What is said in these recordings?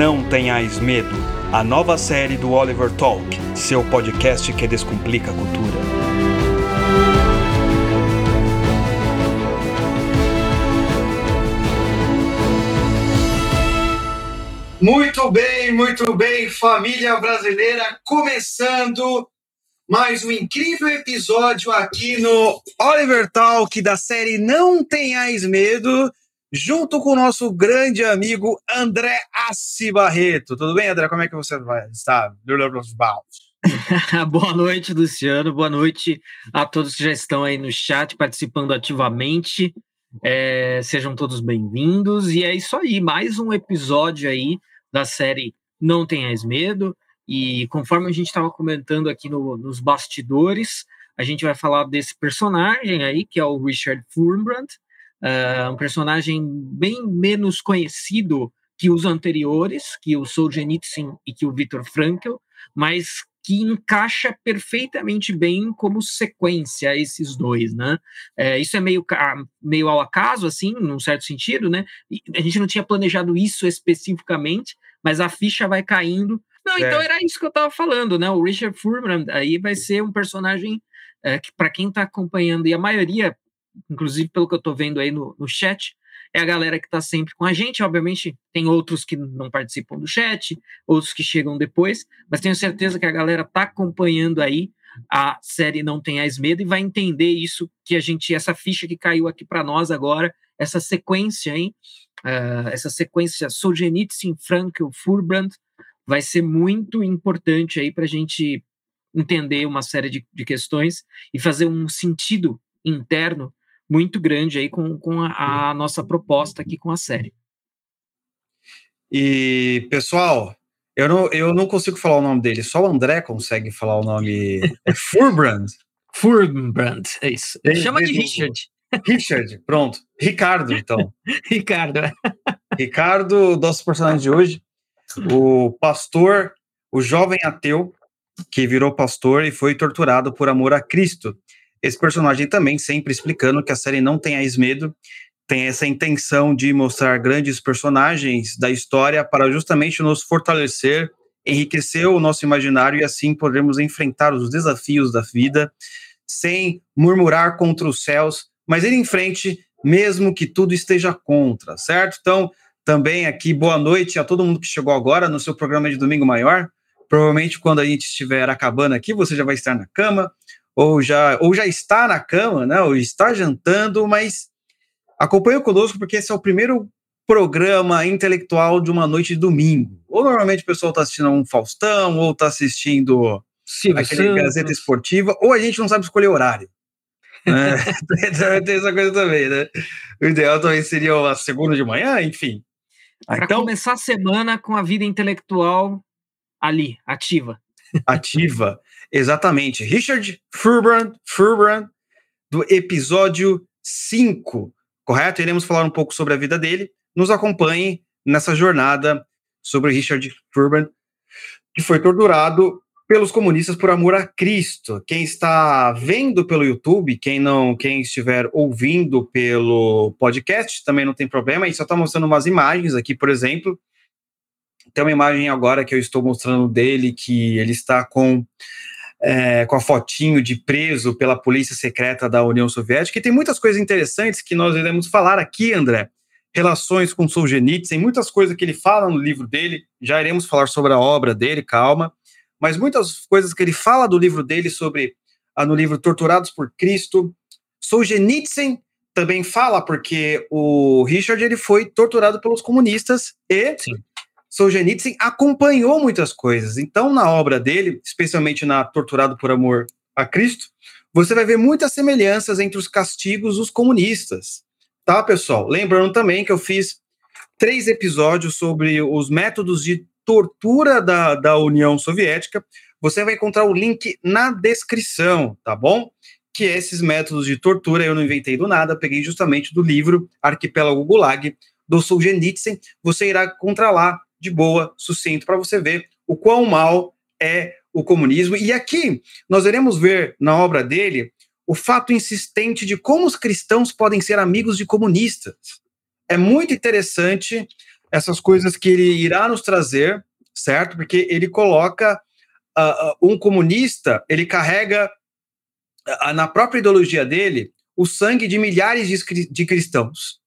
Não Tenhais Medo, a nova série do Oliver Talk, seu podcast que descomplica a cultura. Muito bem, muito bem, família brasileira, começando mais um incrível episódio aqui no Oliver Talk da série Não Tenhais Medo junto com o nosso grande amigo André Assi Barreto. Tudo bem, André? Como é que você vai estar? Boa noite, Luciano. Boa noite a todos que já estão aí no chat participando ativamente. É, sejam todos bem-vindos. E é isso aí, mais um episódio aí da série Não Tenhais Medo. E conforme a gente estava comentando aqui no, nos bastidores, a gente vai falar desse personagem aí, que é o Richard Furmbrandt, uh, um personagem bem menos conhecido que os anteriores, que o Solzhenitsyn e que o Viktor Frankl, mas que encaixa perfeitamente bem como sequência esses dois, né? É, isso é meio, meio ao acaso, assim, num certo sentido, né? E a gente não tinha planejado isso especificamente, mas a ficha vai caindo. Não, é. então era isso que eu estava falando, né? O Richard Furman aí vai ser um personagem é, que, para quem está acompanhando, e a maioria inclusive pelo que eu estou vendo aí no, no chat, é a galera que está sempre com a gente. Obviamente, tem outros que não participam do chat, outros que chegam depois, mas tenho certeza que a galera está acompanhando aí a série Não Tenhais Medo e vai entender isso que a gente, essa ficha que caiu aqui para nós agora, essa sequência, hein? Uh, essa sequência Solzhenitsyn, Frankl, Furbrand, vai ser muito importante aí para a gente entender uma série de, de questões e fazer um sentido interno muito grande aí com, com a, a nossa proposta aqui com a série. E, pessoal, eu não, eu não consigo falar o nome dele, só o André consegue falar o nome. É Furbrand. Furbrand, é isso. Ele Chama de Richard. Richard, pronto. Ricardo, então. Ricardo. É. Ricardo, nosso personagem de hoje, o pastor, o jovem ateu que virou pastor e foi torturado por amor a Cristo. Esse personagem também sempre explicando que a série não tem a medo, tem essa intenção de mostrar grandes personagens da história para justamente nos fortalecer, enriquecer o nosso imaginário e assim podermos enfrentar os desafios da vida sem murmurar contra os céus, mas ir em frente mesmo que tudo esteja contra, certo? Então, também aqui boa noite a todo mundo que chegou agora no seu programa de domingo maior. Provavelmente quando a gente estiver acabando aqui, você já vai estar na cama, ou já, ou já está na cama, né, ou está jantando, mas acompanhe conosco porque esse é o primeiro programa intelectual de uma noite de domingo. Ou normalmente o pessoal está assistindo um Faustão, ou está assistindo Silvio aquele Santos. Gazeta Esportiva, ou a gente não sabe escolher horário. Né? Tem essa coisa também, né? O ideal também seria a segunda de manhã, enfim. Para então, começar a semana com a vida intelectual ali, ativa. Ativa. Exatamente. Richard Furbrand, Furbrand, do episódio 5, correto? Iremos falar um pouco sobre a vida dele. Nos acompanhe nessa jornada sobre Richard Furbrand, que foi torturado pelos comunistas por amor a Cristo. Quem está vendo pelo YouTube, quem não, quem estiver ouvindo pelo podcast, também não tem problema. E só está mostrando umas imagens aqui, por exemplo. Tem uma imagem agora que eu estou mostrando dele que ele está com é, com a fotinho de preso pela polícia secreta da União Soviética. E tem muitas coisas interessantes que nós iremos falar aqui, André. Relações com Solzhenitsyn, muitas coisas que ele fala no livro dele. Já iremos falar sobre a obra dele, calma. Mas muitas coisas que ele fala do livro dele sobre ah, no livro Torturados por Cristo. Solzhenitsyn também fala porque o Richard ele foi torturado pelos comunistas e Sim. Solzhenitsyn acompanhou muitas coisas. Então, na obra dele, especialmente na Torturado por Amor a Cristo, você vai ver muitas semelhanças entre os castigos dos comunistas. Tá, pessoal? Lembrando também que eu fiz três episódios sobre os métodos de tortura da, da União Soviética. Você vai encontrar o link na descrição, tá bom? Que esses métodos de tortura eu não inventei do nada, peguei justamente do livro Arquipélago Gulag, do Solzhenitsyn. Você irá encontrar lá de boa, sucinto, para você ver o quão mal é o comunismo. E aqui nós iremos ver na obra dele o fato insistente de como os cristãos podem ser amigos de comunistas. É muito interessante essas coisas que ele irá nos trazer, certo? Porque ele coloca uh, um comunista, ele carrega uh, na própria ideologia dele o sangue de milhares de, de cristãos.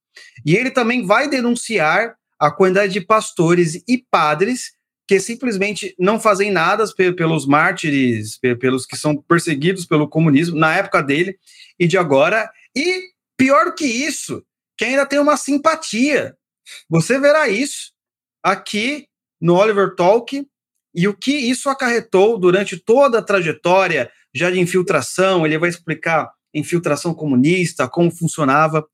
E ele também vai denunciar a quantidade de pastores e padres que simplesmente não fazem nada pelos mártires, pelos que são perseguidos pelo comunismo na época dele e de agora. E pior que isso, que ainda tem uma simpatia. Você verá isso aqui no Oliver Talk e o que isso acarretou durante toda a trajetória já de infiltração. Ele vai explicar infiltração comunista, como funcionava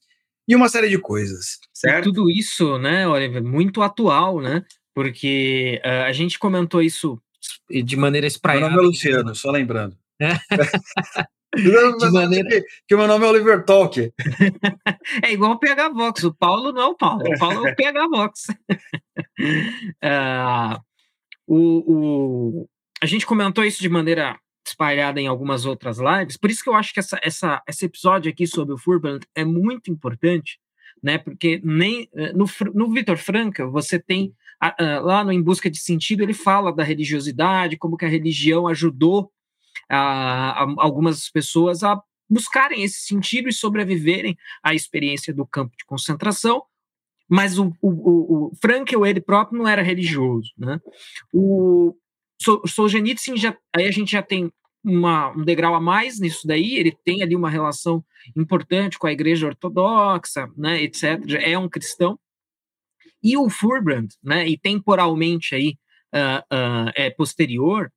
e uma série de coisas. Certo? E tudo isso, né, Oliver, muito atual, né? Porque uh, a gente comentou isso de maneira espraiada. Meu nome é Luciano, só lembrando. É. de maneira... que, que o meu nome é Oliver Talk. é igual o PH Vox. O Paulo não é o Paulo, o Paulo é o PH Vox. uh, o, o, a gente comentou isso de maneira espalhada em algumas outras lives, por isso que eu acho que essa, essa, esse episódio aqui sobre o Furban é muito importante, né? Porque nem eh, no, no Vitor Franca você tem lá no Em Busca de Sentido ele fala da religiosidade, como que a religião ajudou a, a algumas pessoas a buscarem esse sentido e sobreviverem à experiência do campo de concentração, mas o, o, o Frankel, ele próprio, não era religioso. Né? O Solzhenitsyn, já, aí a gente já tem uma, um degrau a mais nisso daí, ele tem ali uma relação importante com a igreja ortodoxa, né, etc., é um cristão, e o Furbrand, né, e temporalmente aí, uh, uh, é posterior,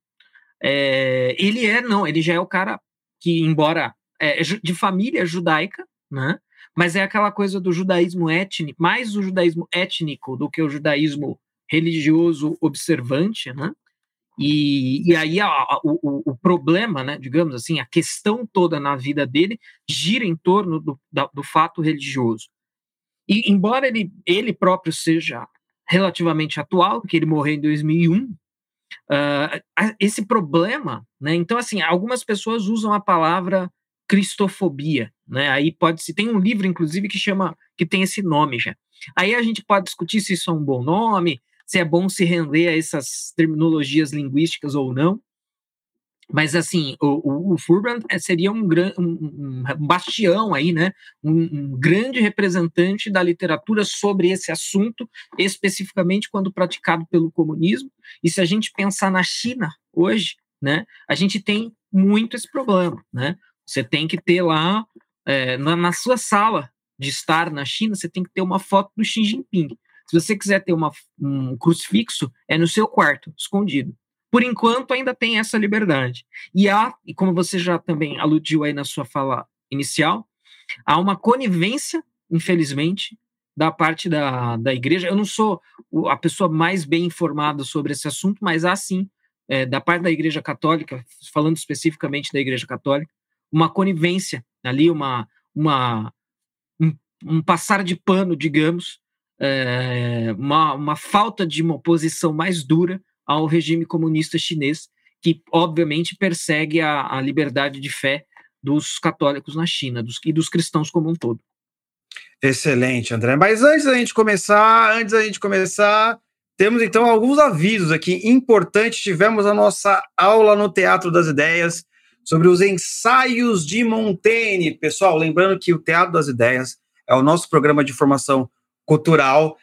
é, ele é, não, ele já é o cara que, embora é de família judaica, né, mas é aquela coisa do judaísmo étnico, mais o judaísmo étnico do que o judaísmo religioso observante, né, e, e aí a, a, o, o, problema, né, digamos assim, a questão toda na vida dele gira em torno do, da, do fato religioso. E embora ele, ele próprio seja relativamente atual, porque ele morreu em 2001, uh, ah, esse problema, né, então assim, algumas pessoas usam a palavra cristofobia, né, aí pode se tem um livro inclusive que chama que tem esse nome já. Aí a gente pode discutir se isso é um bom nome, se é bom se render a essas terminologias linguísticas ou não. Mas, assim, o, o, o Furban eh, seria um, um, um, bastião aí, né? Um, um, grande representante da literatura sobre esse assunto, especificamente quando praticado pelo comunismo. E se a gente pensar na China hoje, né? A gente tem muito esse problema, né? Você tem que ter lá, é, na, na sua sala de estar na China, você tem que ter uma foto do Xi Jinping. Se você quiser ter uma, um crucifixo, é no seu quarto, escondido. Por enquanto, ainda tem essa liberdade. E há, e como você já também aludiu aí na sua fala inicial, há uma conivência, infelizmente, da parte da, da igreja. Eu não sou a pessoa mais bem informada sobre esse assunto, mas há sim, é, da parte da igreja católica, falando especificamente da igreja católica, uma conivência ali, uma, uma um, um passar de pano, digamos, é, uma, uma falta de uma oposição mais dura ao regime comunista chinês, que obviamente persegue a, a liberdade de fé dos católicos na China dos, e dos cristãos como um todo. Excelente, André. Mas antes da gente começar, antes da gente começar, temos então alguns avisos aqui importantes. Tivemos a nossa aula no Teatro das Ideias sobre os ensaios de Montaigne. Pessoal, lembrando que o Teatro das Ideias é o nosso programa de formação cultural.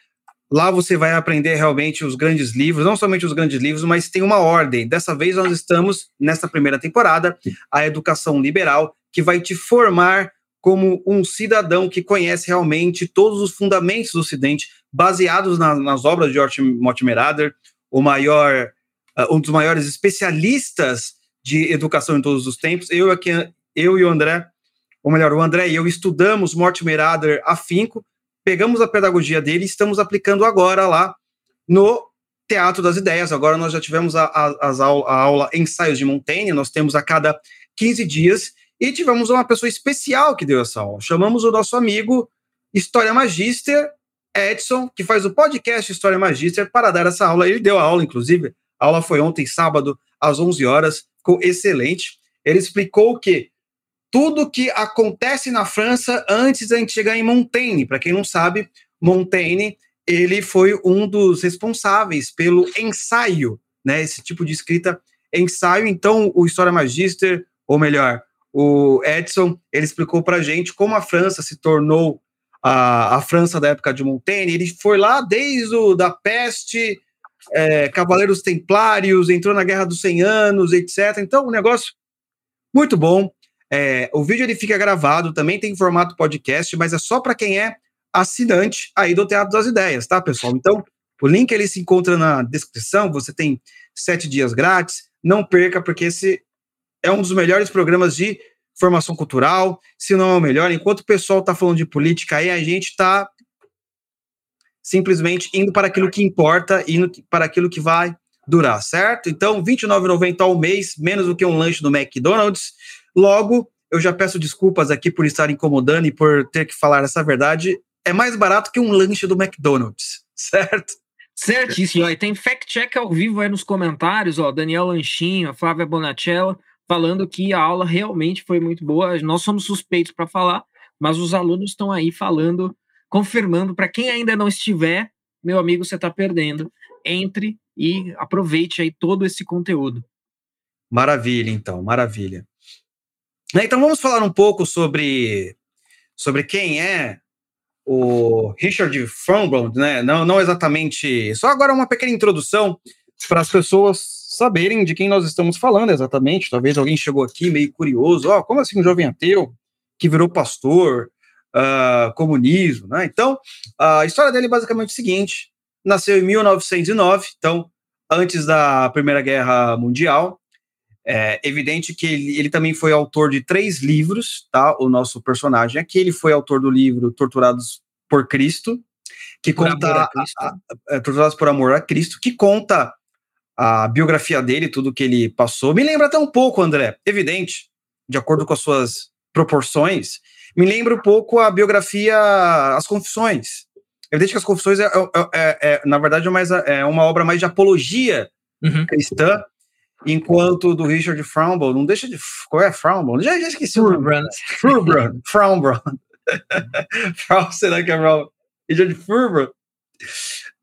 Lá você vai aprender realmente os grandes livros, não somente os grandes livros, mas tem uma ordem. Dessa vez nós estamos nessa primeira temporada, a educação liberal, que vai te formar como um cidadão que conhece realmente todos os fundamentos do Ocidente, baseados na, nas obras de George Mortimer Adler, o maior, uh, um dos maiores especialistas de educação em todos os tempos. Eu aqui, eu e o André, ou melhor, o André e eu estudamos Mortimer Adler afinco, pegamos a pedagogia dele e estamos aplicando agora lá no Teatro das Ideias. Agora nós já tivemos a, a, a, aula Ensaios de Montaigne, nós temos a cada 15 dias, e tivemos uma pessoa especial que deu essa aula. Chamamos o nosso amigo História Magister, Edson, que faz o podcast História Magister, para dar essa aula. Ele deu a aula, inclusive. A aula foi ontem, sábado, às 11 horas. Ficou excelente. Ele explicou que tudo que acontece na França antes da gente chegar em Montaigne. Para quem não sabe, Montaigne ele foi um dos responsáveis pelo ensaio, né? Esse tipo de escrita ensaio. Então, o História Magister, ou melhor, o Edson, ele explicou para gente como a França se tornou a, a França da época de Montaigne. Ele foi lá desde o da peste, é, Cavaleiros Templários, entrou na Guerra dos 100 Anos, etc. Então, um negócio muito bom. É, o vídeo ele fica gravado, também tem formato podcast, mas é só para quem é assinante aí do Teatro das Ideias, tá, pessoal? Então, o link ele se encontra na descrição. Você tem sete dias grátis. Não perca, porque esse é um dos melhores programas de formação cultural, se não é o melhor. Enquanto o pessoal está falando de política aí, a gente está simplesmente indo para aquilo que importa, indo para aquilo que vai durar, certo? Então, R$ 29,90 ao mês, menos do que um lanche do McDonald's. Logo, eu já peço desculpas aqui por estar incomodando e por ter que falar essa verdade. É mais barato que um lanche do McDonald's, certo? Certíssimo. E tem fact-check ao vivo aí nos comentários, ó. Daniel Lanchinho, Flávia Bonacella, falando que a aula realmente foi muito boa. Nós somos suspeitos para falar, mas os alunos estão aí falando, confirmando. Para quem ainda não estiver, meu amigo, você está perdendo. Entre e aproveite aí todo esse conteúdo. Maravilha, então, maravilha. Então vamos falar um pouco sobre, sobre quem é o Richard Frombrand, né? Não, não exatamente. Só agora uma pequena introdução para as pessoas saberem de quem nós estamos falando exatamente. Talvez alguém chegou aqui meio curioso, ó, oh, como assim um jovem ateu que virou pastor, uh, comunismo, né? Então, a história dele é basicamente o seguinte: nasceu em 1909, então antes da Primeira Guerra Mundial. É evidente que ele, ele, também foi autor de três livros, tá? O nosso personagem aqui, ele foi autor do livro Torturados por Cristo, que por conta a, a, a, Torturados por Amor a Cristo, que conta a biografia dele, tudo que ele passou. Me lembra até um pouco, André, evidente, de acordo com as suas proporções, me lembra um pouco a biografia As Confissões. Evidente que As Confissões é, é, é, é na verdade, é, mais, é uma obra mais de apologia uhum. cristã, enquanto do Richard Frownball, não deixa de. Qual é Frownball? Já, já esqueci Furbrand. Furbrand. Frownbrand. Frown, será que é Frown? Richard Furbrand.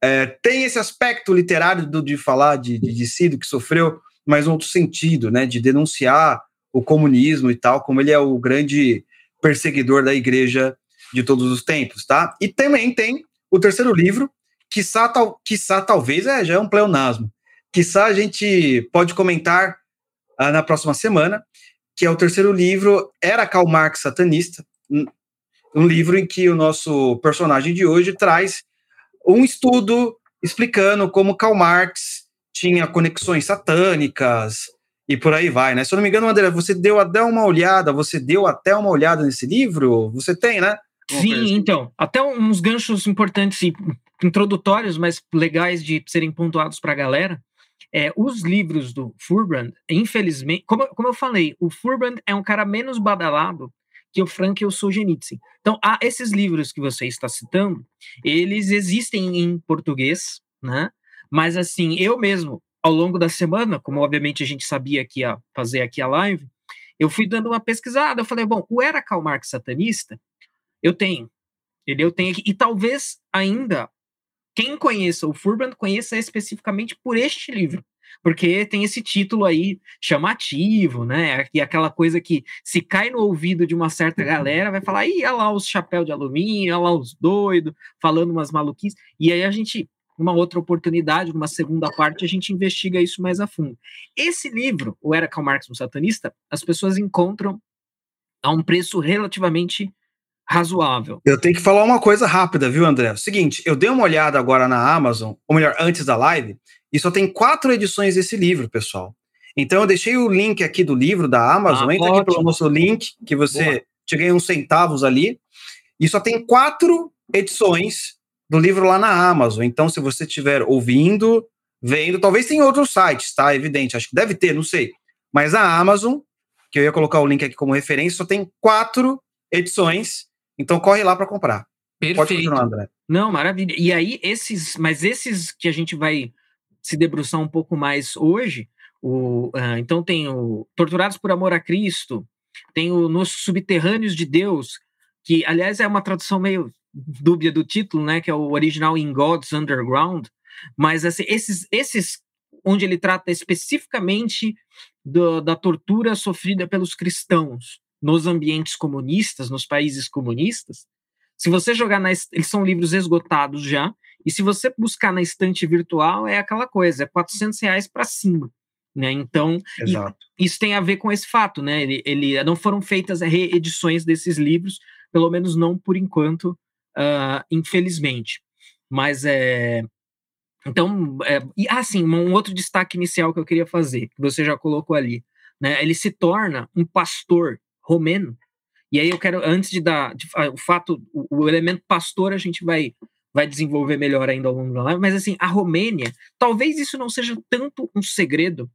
É, tem esse aspecto literário do, de falar de, de, de si, do que sofreu, mas um outro sentido, né? De denunciar o comunismo e tal, como ele é o grande perseguidor da igreja de todos os tempos, tá? E também tem o terceiro livro, que tal, quiçá talvez é, já é um pleonasmo, Quiçá a gente pode comentar uh, na próxima semana, que é o terceiro livro, Era Karl Marx Satanista, um livro em que o nosso personagem de hoje traz um estudo explicando como Karl Marx tinha conexões satânicas e por aí vai, né? Se eu não me engano, André, você deu até uma olhada, você deu até uma olhada nesse livro? Você tem, né? Sim, assim. então, até uns ganchos importantes e introdutórios, mas legais de serem pontuados para a galera. É, os livros do Furbrand, infelizmente, como, como eu falei, o Furbrand é um cara menos badalado que o Frank o Solzhenitsyn. Então, há esses livros que você está citando, eles existem em português, né? Mas assim, eu mesmo, ao longo da semana, como obviamente a gente sabia que ia fazer aqui a live, eu fui dando uma pesquisada, eu falei, bom, o Era Karl Marx satanista, eu tenho. Ele eu tenho aqui, e talvez ainda quem conheça o Furbrand conheça especificamente por este livro, porque tem esse título aí chamativo, né? E aquela coisa que se cai no ouvido de uma certa uhum. galera, vai falar, ih, olha lá os chapéus de alumínio, olha lá os doidos, falando umas maluquices. E aí a gente, numa outra oportunidade, numa segunda parte, a gente investiga isso mais a fundo. Esse livro, o Era Karl Marx, um satanista, as pessoas encontram a um preço relativamente razoável. Eu tenho que falar uma coisa rápida, viu, André? Seguinte, eu dei uma olhada agora na Amazon, ou melhor, antes da live, e só tem quatro edições desse livro, pessoal. Então eu deixei o link aqui do livro da Amazon, ah, entra ótimo. aqui pelo nosso link, que você te ganha uns centavos ali, e só tem quatro edições do livro lá na Amazon. Então, se você estiver ouvindo, vendo, talvez tenha outros sites, tá? Evidente, acho que deve ter, não sei. Mas a Amazon, que eu ia colocar o link aqui como referência, só tem quatro edições então corre lá para comprar. Perfeito. Pode continuar, André. Não, maravilha. E aí, esses, mas esses que a gente vai se debruçar um pouco mais hoje, o, uh, então tem o Torturados por Amor a Cristo, tem o Nos Subterrâneos de Deus, que aliás é uma tradução meio dúbia do título, né, que é o original In God's Underground, mas assim, esses, esses onde ele trata especificamente do, da tortura sofrida pelos cristãos nos ambientes comunistas, nos países comunistas, se você jogar na. Eles são livros esgotados já, e se você buscar na estante virtual, é aquela coisa, é 400 reais para cima. Né? Então, isso tem a ver com esse fato, né? Ele, ele, não foram feitas reedições desses livros, pelo menos não por enquanto, uh, infelizmente. Mas é. Então, é, e assim, um outro destaque inicial que eu queria fazer, que você já colocou ali, né? Ele se torna um pastor romeno. E aí eu quero, antes de dar de, o fato, o, o, elemento pastor a gente vai vai desenvolver melhor ainda ao longo da live, mas assim, a Romênia, talvez isso não seja tanto um segredo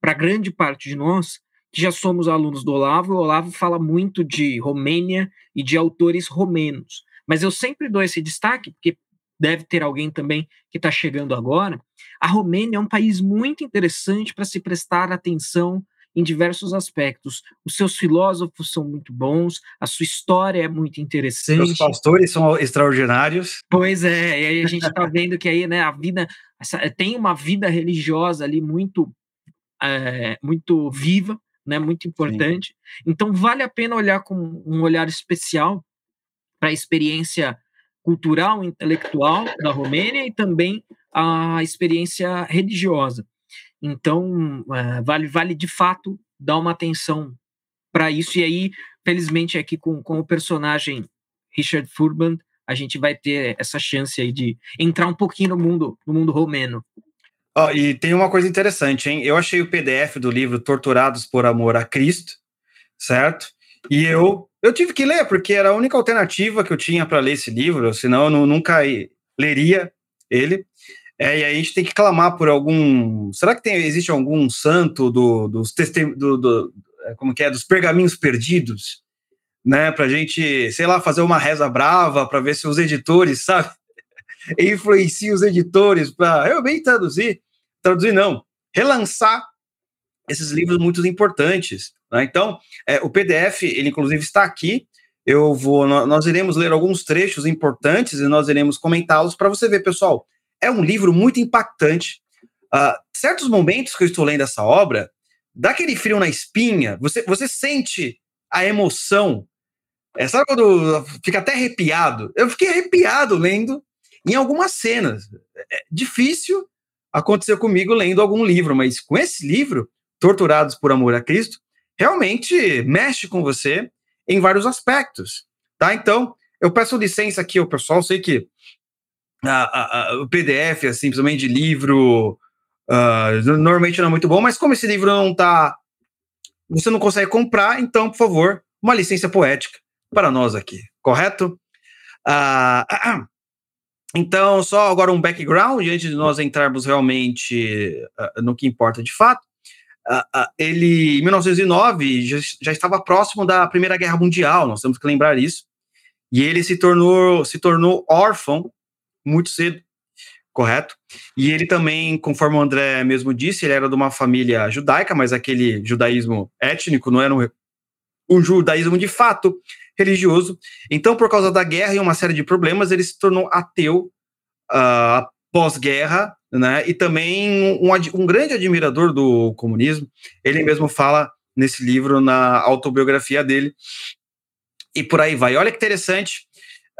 para grande parte de nós, que já somos alunos do Olavo, o Olavo fala muito de Romênia e de autores romenos. Mas eu sempre dou esse destaque, porque deve ter alguém também que está chegando agora. A Romênia é um país muito interessante para se prestar atenção em diversos aspectos. Os seus filósofos são muito bons, a sua história é muito interessante. Os pastores são extraordinários. Pois é, e aí a gente está vendo que aí, né, a vida essa, tem uma vida religiosa ali muito é, muito viva, né, muito importante. Sim. Então vale a pena olhar com um olhar especial para a experiência cultural, intelectual da Romênia e também a experiência religiosa. Então, é, vale, vale de fato dar uma atenção para isso. E aí, felizmente, aqui com, com o personagem Richard Furban, a gente vai ter essa chance aí de entrar um pouquinho no mundo, no mundo romeno. Oh, e tem uma coisa interessante, hein? Eu achei o PDF do livro Torturados por Amor a Cristo, certo? E eu, eu tive que ler, porque era a única alternativa que eu tinha para ler esse livro, senão eu não, nunca leria ele. É, e aí a gente tem que clamar por algum. Será que tem, existe algum santo do, dos testemunhos, do, do, é, como que é, dos pergaminhos perdidos, né? Para gente, sei lá, fazer uma reza brava para ver se os editores, sabe, influenciam os editores para realmente traduzir, traduzir não, relançar esses livros muito importantes. Né? Então, é, o PDF, ele inclusive está aqui. Eu vou, nós iremos ler alguns trechos importantes e nós iremos comentá-los para você ver, pessoal é um livro muito impactante. Uh, certos momentos que eu estou lendo essa obra, dá aquele frio na espinha, você, você sente a emoção. É, sabe quando fica até arrepiado? Eu fiquei arrepiado lendo em algumas cenas. É difícil acontecer comigo lendo algum livro, mas com esse livro, Torturados por Amor a Cristo, realmente mexe com você em vários aspectos, tá? Então, eu peço licença aqui ao pessoal, sei que a, a, o PDF, assim, principalmente de livro, uh, normalmente não é muito bom, mas como esse livro não tá. Você não consegue comprar, então, por favor, uma licença poética para nós aqui, correto? Uh, então, só agora um background, antes de nós entrarmos realmente uh, no que importa de fato. ele, em 1909, já, já estava próximo da Primeira Guerra Mundial, nós temos que lembrar isso. E ele se tornou, se tornou órfão muito cedo, correto? E ele também, conforme o André mesmo disse, ele era de uma família judaica, mas aquele judaísmo étnico não era um, um judaísmo de fato religioso. Então, por causa da guerra e uma série de problemas, ele se tornou ateu uh, pós-guerra, né? E também um, um grande admirador do comunismo. Ele mesmo fala nesse livro, na autobiografia dele, e por aí vai. Olha que interessante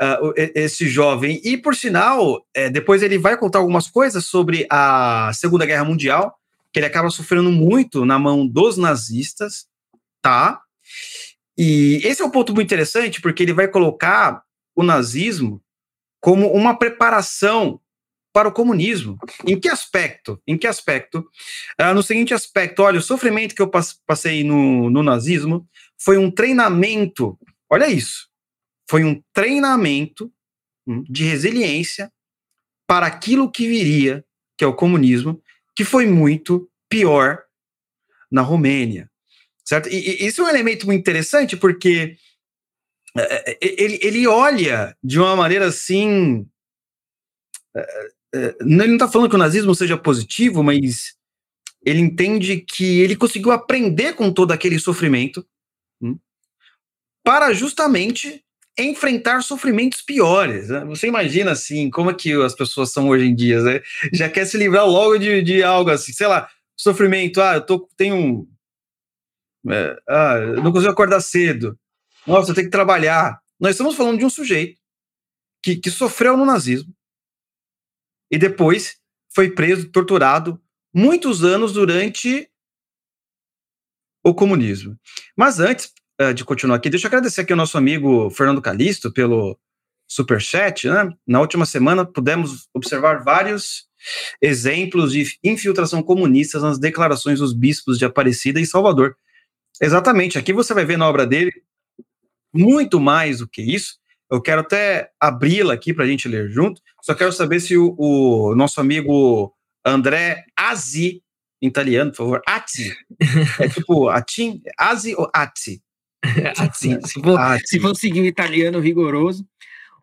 uh, esse jovem. E, por sinal, é, depois ele vai contar algumas coisas sobre a Segunda Guerra Mundial, que ele acaba sofrendo muito na mão dos nazistas, tá? E esse é um ponto muito interessante, porque ele vai colocar o nazismo como uma preparação para o comunismo. Em que aspecto? Em que aspecto? Uh, no seguinte aspecto, olha, o sofrimento que eu passei no, no nazismo foi um treinamento, olha isso, foi um treinamento hum, de resiliência para aquilo que viria, que é o comunismo, que foi muito pior na Romênia. Certo? E, isso é um elemento muito interessante porque é, é, é, ele, ele olha de uma maneira assim. Ele não está falando que o nazismo seja positivo, mas ele entende que ele conseguiu aprender com todo aquele sofrimento hum, para justamente enfrentar sofrimentos piores. Né? Você imagina assim, como é que as pessoas são hoje em dia, né? Já quer se livrar logo de, de algo assim, sei lá, sofrimento, ah, eu tô, tenho. É, ah, não consigo acordar cedo. Nossa, eu tenho que trabalhar. Nós estamos falando de um sujeito que, que sofreu no nazismo e depois foi preso, torturado muitos anos durante o comunismo. Mas antes de continuar aqui, deixa eu agradecer aqui ao nosso amigo Fernando Calisto pelo superchat, né? Na última semana pudemos observar vários exemplos de infiltração comunista nas declarações dos bispos de Aparecida e Salvador. Exatamente, aqui você vai ver na obra dele muito mais do que isso. Eu quero até abri-la aqui para a gente ler junto. Só quero saber se o, o nosso amigo André Azi, em italiano, por favor, Azzi, é tipo Atim, Azi ou Azzi? Assim, se, for, se for seguir o italiano rigoroso.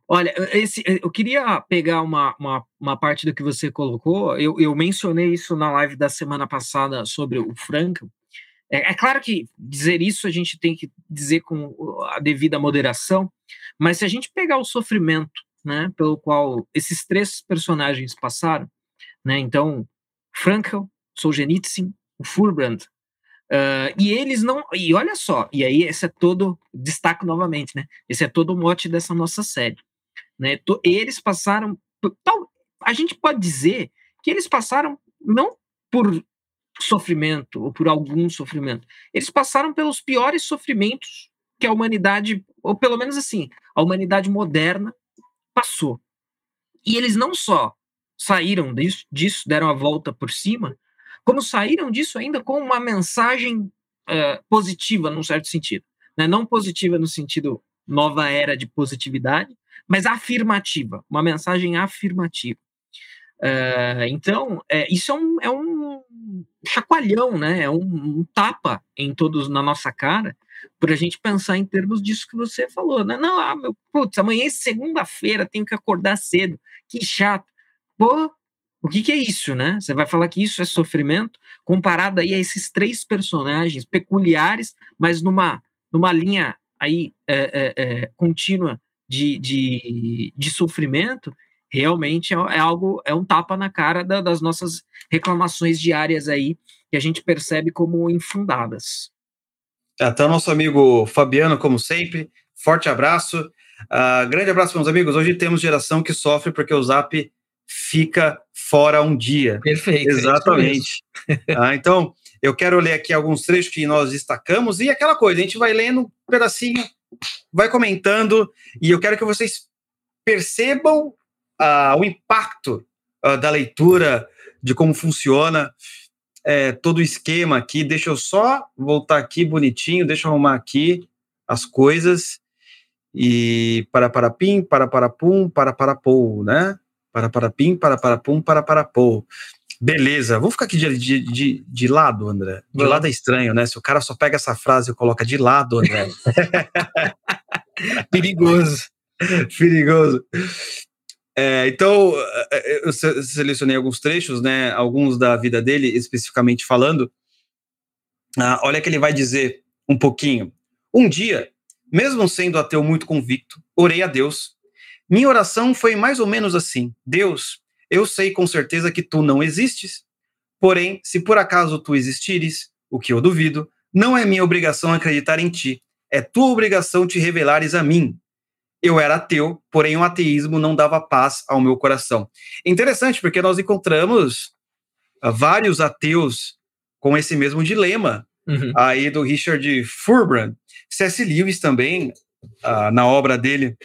Olha, esse, eu queria pegar uma, uma, uma, parte do que você colocou. Eu, eu mencionei isso na live da semana passada sobre o Franco. É, é, claro que dizer isso a gente tem que dizer com a devida moderação, mas se a gente pegar o sofrimento né, pelo qual esses três personagens passaram, né, então, Frankel, Solzhenitsyn, o Furbrand, uh, e eles não, e olha só, e aí esse é todo, destaco novamente, né, esse é todo o mote dessa nossa série, né, eles passaram, tal, a gente pode dizer que eles passaram não por sofrimento ou por algum sofrimento. Eles passaram pelos piores sofrimentos que a humanidade, ou pelo menos assim, a humanidade moderna passou. E eles não só saíram disso, disso deram a volta por cima, como saíram disso ainda com uma mensagem é, positiva, num certo sentido. Né? Não positiva no sentido nova era de positividade, mas afirmativa, uma mensagem afirmativa. Uh, então, é, isso é um, é um chacoalhão, né? É um, um, tapa em todos na nossa cara por a gente pensar em termos disso que você falou, né? Não, ah, meu, putz, amanhã é segunda-feira, tenho que acordar cedo, que chato. Pô, o que, que, é isso, né? Você vai falar que isso é sofrimento, comparado aí a esses três personagens peculiares, mas numa, numa linha aí é, é, é, contínua de, de, de sofrimento, realmente é, é, algo, é um tapa na cara da, das nossas reclamações diárias aí, que a gente percebe como infundadas. Até o nosso amigo Fabiano, como sempre, forte abraço. Uh, grande abraço, meus amigos. Hoje temos geração que sofre porque o Zap fica fora um dia. Perfeito. É Exatamente. ah, então, eu quero ler aqui alguns trechos que nós destacamos e aquela coisa, a gente vai lendo um pedacinho, vai comentando, e eu quero que vocês percebam uh, o impacto uh, da leitura, de como funciona é, todo o esquema aqui. Deixa eu só voltar aqui bonitinho, deixa eu arrumar aqui as coisas. E para para pim, para para pum, para para pou, né? Para para pim, para para pum, para para pou. Beleza, vamos ficar aqui de, de, de, de lado, André. De lado é estranho, né? Se o cara só pega essa frase e coloca de lado, André. Perigoso. Perigoso. É, então, é, é, eu selecionei alguns trechos, né, alguns da vida dele, especificamente falando. Ah, olha que ele vai dizer um pouquinho. Um dia, mesmo sendo ateu muito convicto, orei a Deus. Minha oração foi mais ou menos assim: Deus, eu sei com certeza que tu não existes, porém, se por acaso tu existires, o que eu duvido, não é minha obrigação acreditar em ti, é tua obrigação te revelares a mim, eu era ateu, porém o ateísmo não dava paz ao meu coração. Interessante, porque nós encontramos uh, vários ateus com esse mesmo dilema uhum. aí do Richard Furbrand. C.S. Lewis também, uh, na obra dele,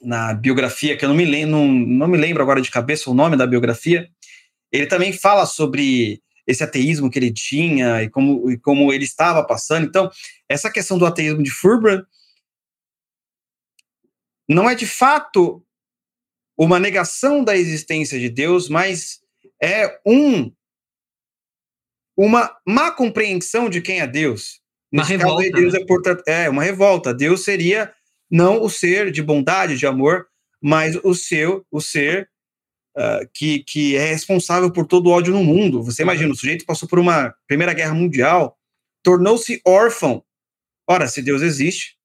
na biografia, que eu não me, lembro, não, não me lembro agora de cabeça o nome da biografia, ele também fala sobre esse ateísmo que ele tinha e como, e como ele estava passando. Então, essa questão do ateísmo de Furbrand não é de fato uma negação da existência de Deus, mas é um uma má compreensão de quem é Deus. Uma Nesse revolta. Caso, Deus né? é, portanto, é uma revolta. Deus seria não o ser de bondade, de amor, mas o seu, o ser uh, que, que é responsável por todo o ódio no mundo. Você imagina, o sujeito passou por uma Primeira Guerra Mundial, tornou-se órfão. Ora, se Deus existe,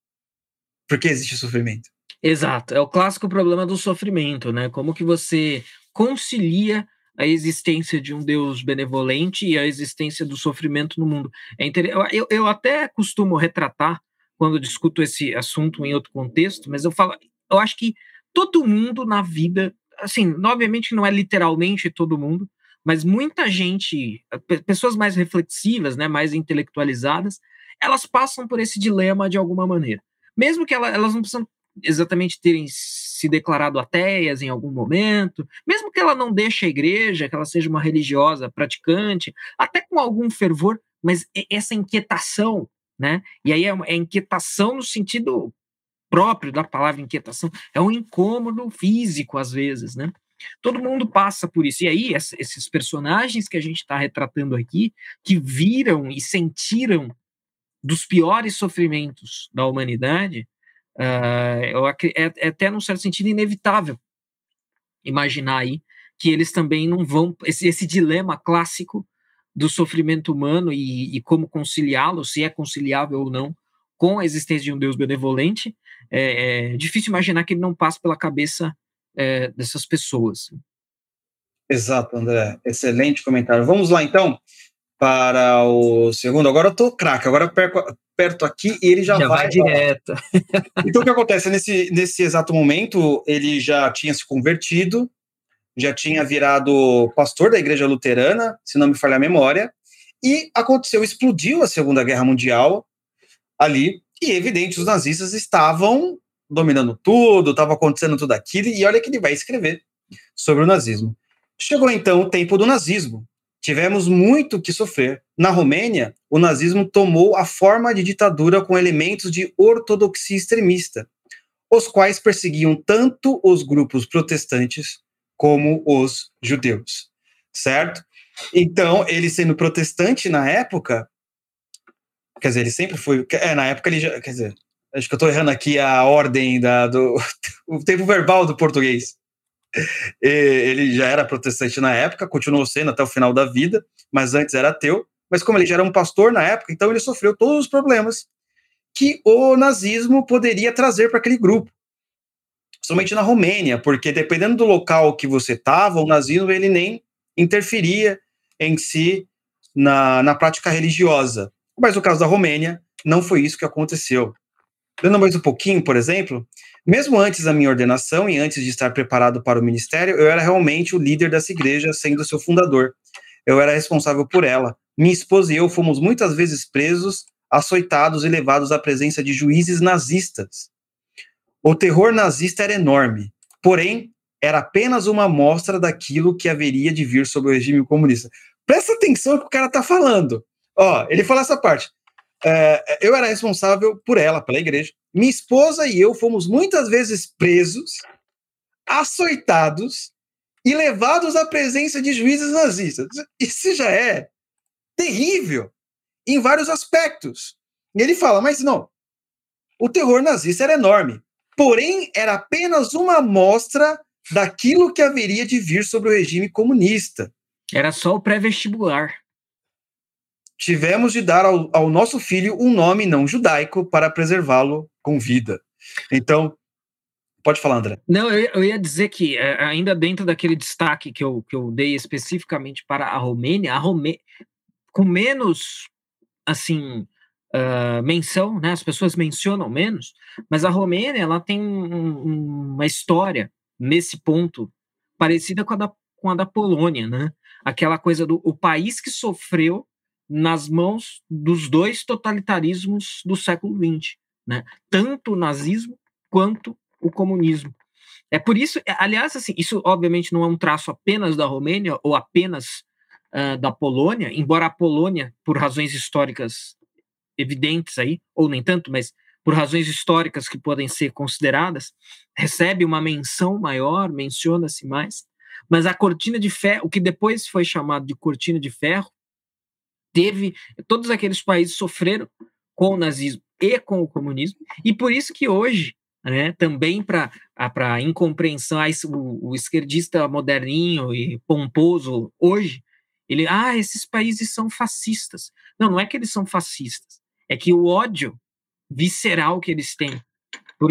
por que existe sofrimento? Exato, é o clássico problema do sofrimento, né? Como que você concilia a existência de um Deus benevolente e a existência do sofrimento no mundo. É inter... eu, eu até costumo retratar quando discuto esse assunto em outro contexto, mas eu falo, eu acho que todo mundo na vida, assim, obviamente não é literalmente todo mundo, mas muita gente, pessoas mais reflexivas, né, mais intelectualizadas, elas passam por esse dilema de alguma maneira. Mesmo que elas, elas não precisam exatamente terem se declarado ateias em algum momento, mesmo que ela não deixe a igreja, que ela seja uma religiosa praticante, até com algum fervor, mas essa inquietação, né? E aí é, é inquietação no sentido próprio da palavra inquietação, é um incômodo físico às vezes, né? Todo mundo passa por isso. E aí, esses personagens que a gente está retratando aqui, que viram e sentiram dos piores sofrimentos da humanidade, Uh, é, é até, num certo sentido, inevitável imaginar aí que eles também não vão. Esse, esse dilema clássico do sofrimento humano e, e como conciliá-lo, se é conciliável ou não, com a existência de um Deus benevolente, é, é difícil imaginar que ele não passe pela cabeça é, dessas pessoas. Exato, André. Excelente comentário. Vamos lá, então, para o segundo. Agora eu tô craque, agora perco, perto aqui e ele já, já vai, vai direto. então o que acontece? Nesse, nesse exato momento, ele já tinha se convertido, já tinha virado pastor da igreja luterana, se não me falha a memória, e aconteceu, explodiu a Segunda Guerra Mundial ali, e evidente, os nazistas estavam dominando tudo, estava acontecendo tudo aquilo, e olha que ele vai escrever sobre o nazismo. Chegou então o tempo do nazismo, tivemos muito que sofrer. Na Romênia, o nazismo tomou a forma de ditadura com elementos de ortodoxia extremista, os quais perseguiam tanto os grupos protestantes como os judeus, certo? Então, ele sendo protestante na época, quer dizer, ele sempre foi, é, na época ele já, quer dizer, acho que eu estou errando aqui a ordem da, do o tempo verbal do português ele já era protestante na época, continuou sendo até o final da vida, mas antes era ateu. Mas como ele já era um pastor na época, então ele sofreu todos os problemas que o nazismo poderia trazer para aquele grupo. Somente na Romênia, porque dependendo do local que você estava, o nazismo ele nem interferia em si na, na prática religiosa. Mas no caso da Romênia, não foi isso que aconteceu. Dando mais um pouquinho, por exemplo, mesmo antes da minha ordenação e antes de estar preparado para o ministério, eu era realmente o líder dessa igreja, sendo seu fundador. Eu era responsável por ela. Minha esposa e eu fomos muitas vezes presos, açoitados e levados à presença de juízes nazistas. O terror nazista era enorme, porém, era apenas uma amostra daquilo que haveria de vir sobre o regime comunista. Presta atenção no que o cara está falando. Ó, ele fala essa parte. É, eu era responsável por ela, pela igreja. Minha esposa e eu fomos muitas vezes presos, açoitados e levados à presença de juízes nazistas. Isso já é terrível em vários aspectos. E ele fala, mas não, o terror nazista era enorme, porém era apenas uma amostra daquilo que haveria de vir sobre o regime comunista. Era só o pré-vestibular tivemos de dar ao, ao nosso filho um nome não judaico para preservá-lo com vida. Então, Pode falar, André. Não, eu, eu, ia dizer que, é, ainda dentro daquele destaque que eu, que eu dei especificamente para a Romênia, a Romê... com menos, assim, uh, menção, né? As pessoas mencionam menos, mas a Romênia, ela tem um, uma história nesse ponto parecida com a, da, com a da Polônia, né? Aquela coisa do o país que sofreu nas mãos dos dois totalitarismos do século XX, né? tanto o nazismo quanto o comunismo. É por isso, é, aliás, assim, isso obviamente não é um traço apenas da Romênia ou apenas uh, da Polônia, embora a Polônia, por razões históricas evidentes aí, ou nem tanto, mas por razões históricas que podem ser consideradas, recebe uma menção maior, menciona-se mais, mas a cortina de ferro, o que depois foi chamado de cortina de ferro, teve, todos aqueles países sofreram com o nazismo e com o comunismo, e por isso que hoje, né, também para a incompreensão, o, o esquerdista moderninho e pomposo hoje, ele, ah, esses países são fascistas. Não, não é que eles são fascistas, é que o ódio visceral que eles têm por,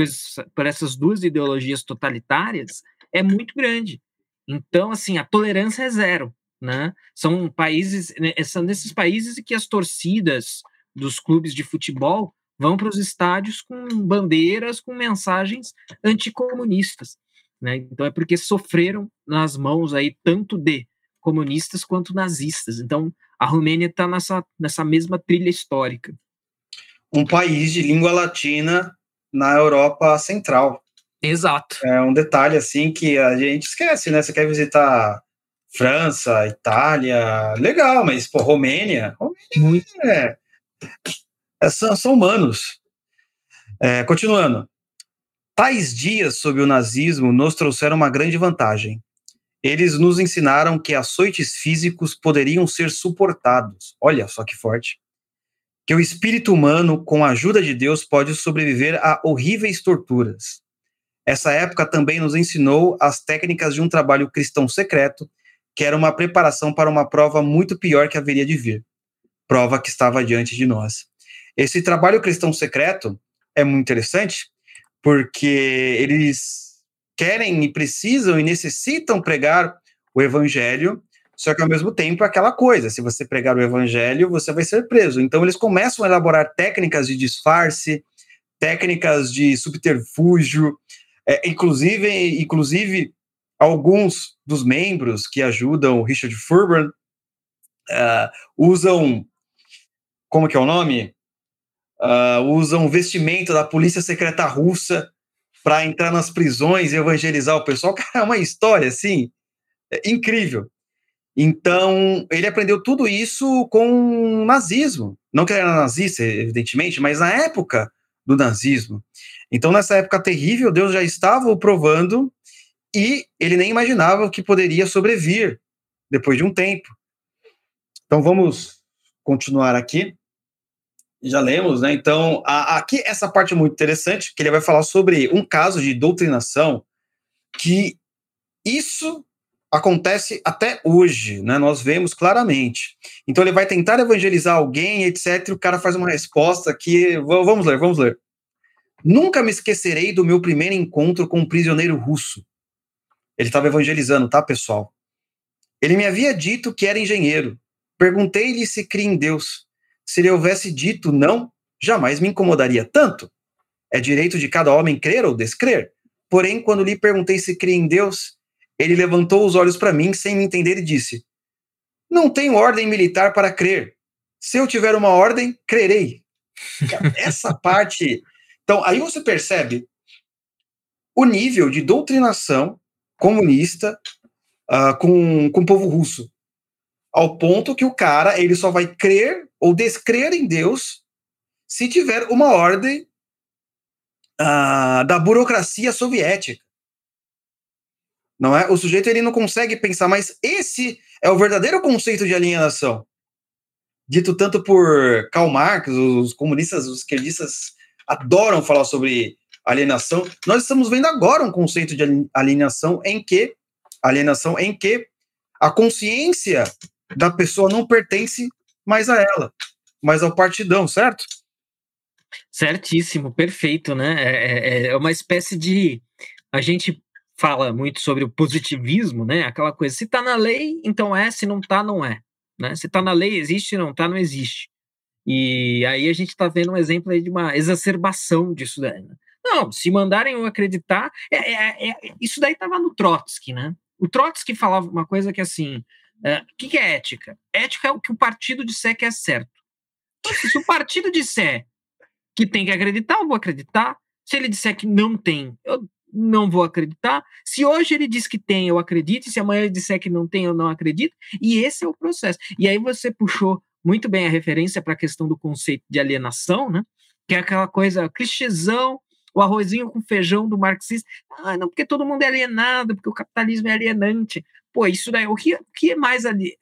por essas duas ideologias totalitárias é muito grande. Então, assim, a tolerância é zero, né? São países, né, são nesses países que as torcidas dos clubes de futebol vão para os estádios com bandeiras, com mensagens anticomunistas, né? Então é porque sofreram nas mãos aí tanto de comunistas quanto nazistas. Então a Romênia está nessa, nessa mesma trilha histórica. Um país de língua latina na Europa Central. Exato. É um detalhe assim que a gente esquece, né? Você quer visitar França, Itália, legal, mas pô, Romênia, Romênia é, é, são, são humanos. É, continuando. Tais dias sob o nazismo nos trouxeram uma grande vantagem. Eles nos ensinaram que açoites físicos poderiam ser suportados. Olha só que forte. Que o espírito humano, com a ajuda de Deus, pode sobreviver a horríveis torturas. Essa época também nos ensinou as técnicas de um trabalho cristão secreto, que era uma preparação para uma prova muito pior que haveria de vir prova que estava diante de nós. Esse trabalho cristão secreto é muito interessante, porque eles querem e precisam e necessitam pregar o evangelho, só que ao mesmo tempo é aquela coisa, se você pregar o evangelho, você vai ser preso. Então eles começam a elaborar técnicas de disfarce, técnicas de subterfúgio, é, inclusive, inclusive alguns dos membros que ajudam o Richard Furban uh, usam, como que é o nome? Uh, usam vestimenta da polícia secreta russa para entrar nas prisões e evangelizar o pessoal. Cara, é uma história assim é incrível. Então, ele aprendeu tudo isso com o nazismo. Não que ele era nazista, evidentemente, mas na época do nazismo. Então, nessa época terrível, Deus já estava o provando e ele nem imaginava que poderia sobrevir depois de um tempo. Então, vamos continuar aqui já lemos, né? Então, a, aqui essa parte é muito interessante, que ele vai falar sobre um caso de doutrinação que isso acontece até hoje, né? Nós vemos claramente. Então ele vai tentar evangelizar alguém, etc. E o cara faz uma resposta que vamos ler, vamos ler. Nunca me esquecerei do meu primeiro encontro com um prisioneiro russo. Ele estava evangelizando, tá, pessoal? Ele me havia dito que era engenheiro. Perguntei-lhe se cria em Deus. Se ele houvesse dito não, jamais me incomodaria tanto. É direito de cada homem crer ou descrer. Porém, quando lhe perguntei se cria em Deus, ele levantou os olhos para mim sem me entender e disse: Não tenho ordem militar para crer. Se eu tiver uma ordem, crerei. Essa parte. Então, aí você percebe o nível de doutrinação comunista uh, com, com o povo russo. Ao ponto que o cara ele só vai crer ou descrer em Deus se tiver uma ordem uh, da burocracia soviética. Não é? O sujeito ele não consegue pensar, mas esse é o verdadeiro conceito de alienação. Dito tanto por Karl Marx, os comunistas, os esquerdistas adoram falar sobre alienação. Nós estamos vendo agora um conceito de alienação em que alienação em que a consciência da pessoa não pertence mais a ela, mas ao partidão, certo? Certíssimo, perfeito, né? É, é, é uma espécie de. A gente fala muito sobre o positivismo, né? Aquela coisa, se tá na lei, então é, se não tá, não é. Né? Se tá na lei, existe, se não tá, não existe. E aí a gente está vendo um exemplo aí de uma exacerbação disso daí. Né? Não, se mandarem eu acreditar, é, é, é, isso daí estava no Trotsky, né? O Trotsky falava uma coisa que assim, é, o que, que, é ética? Ética é o que o partido disser que é certo. Então, se o partido disser que tem que acreditar, eu vou acreditar. Se ele disser que não tem, eu não vou acreditar. Se hoje ele diz que tem, eu acredito. Se amanhã ele disser que não tem, eu não acredito. E esse é o processo. E aí você puxou muito bem a referência para a questão do conceito de alienação, né? Que é aquela coisa clichêzão, o arrozinho com feijão do marxista. Ah, não, porque todo mundo é alienado, porque o capitalismo é alienante. Pô, isso daí, o que, o que é mais alien,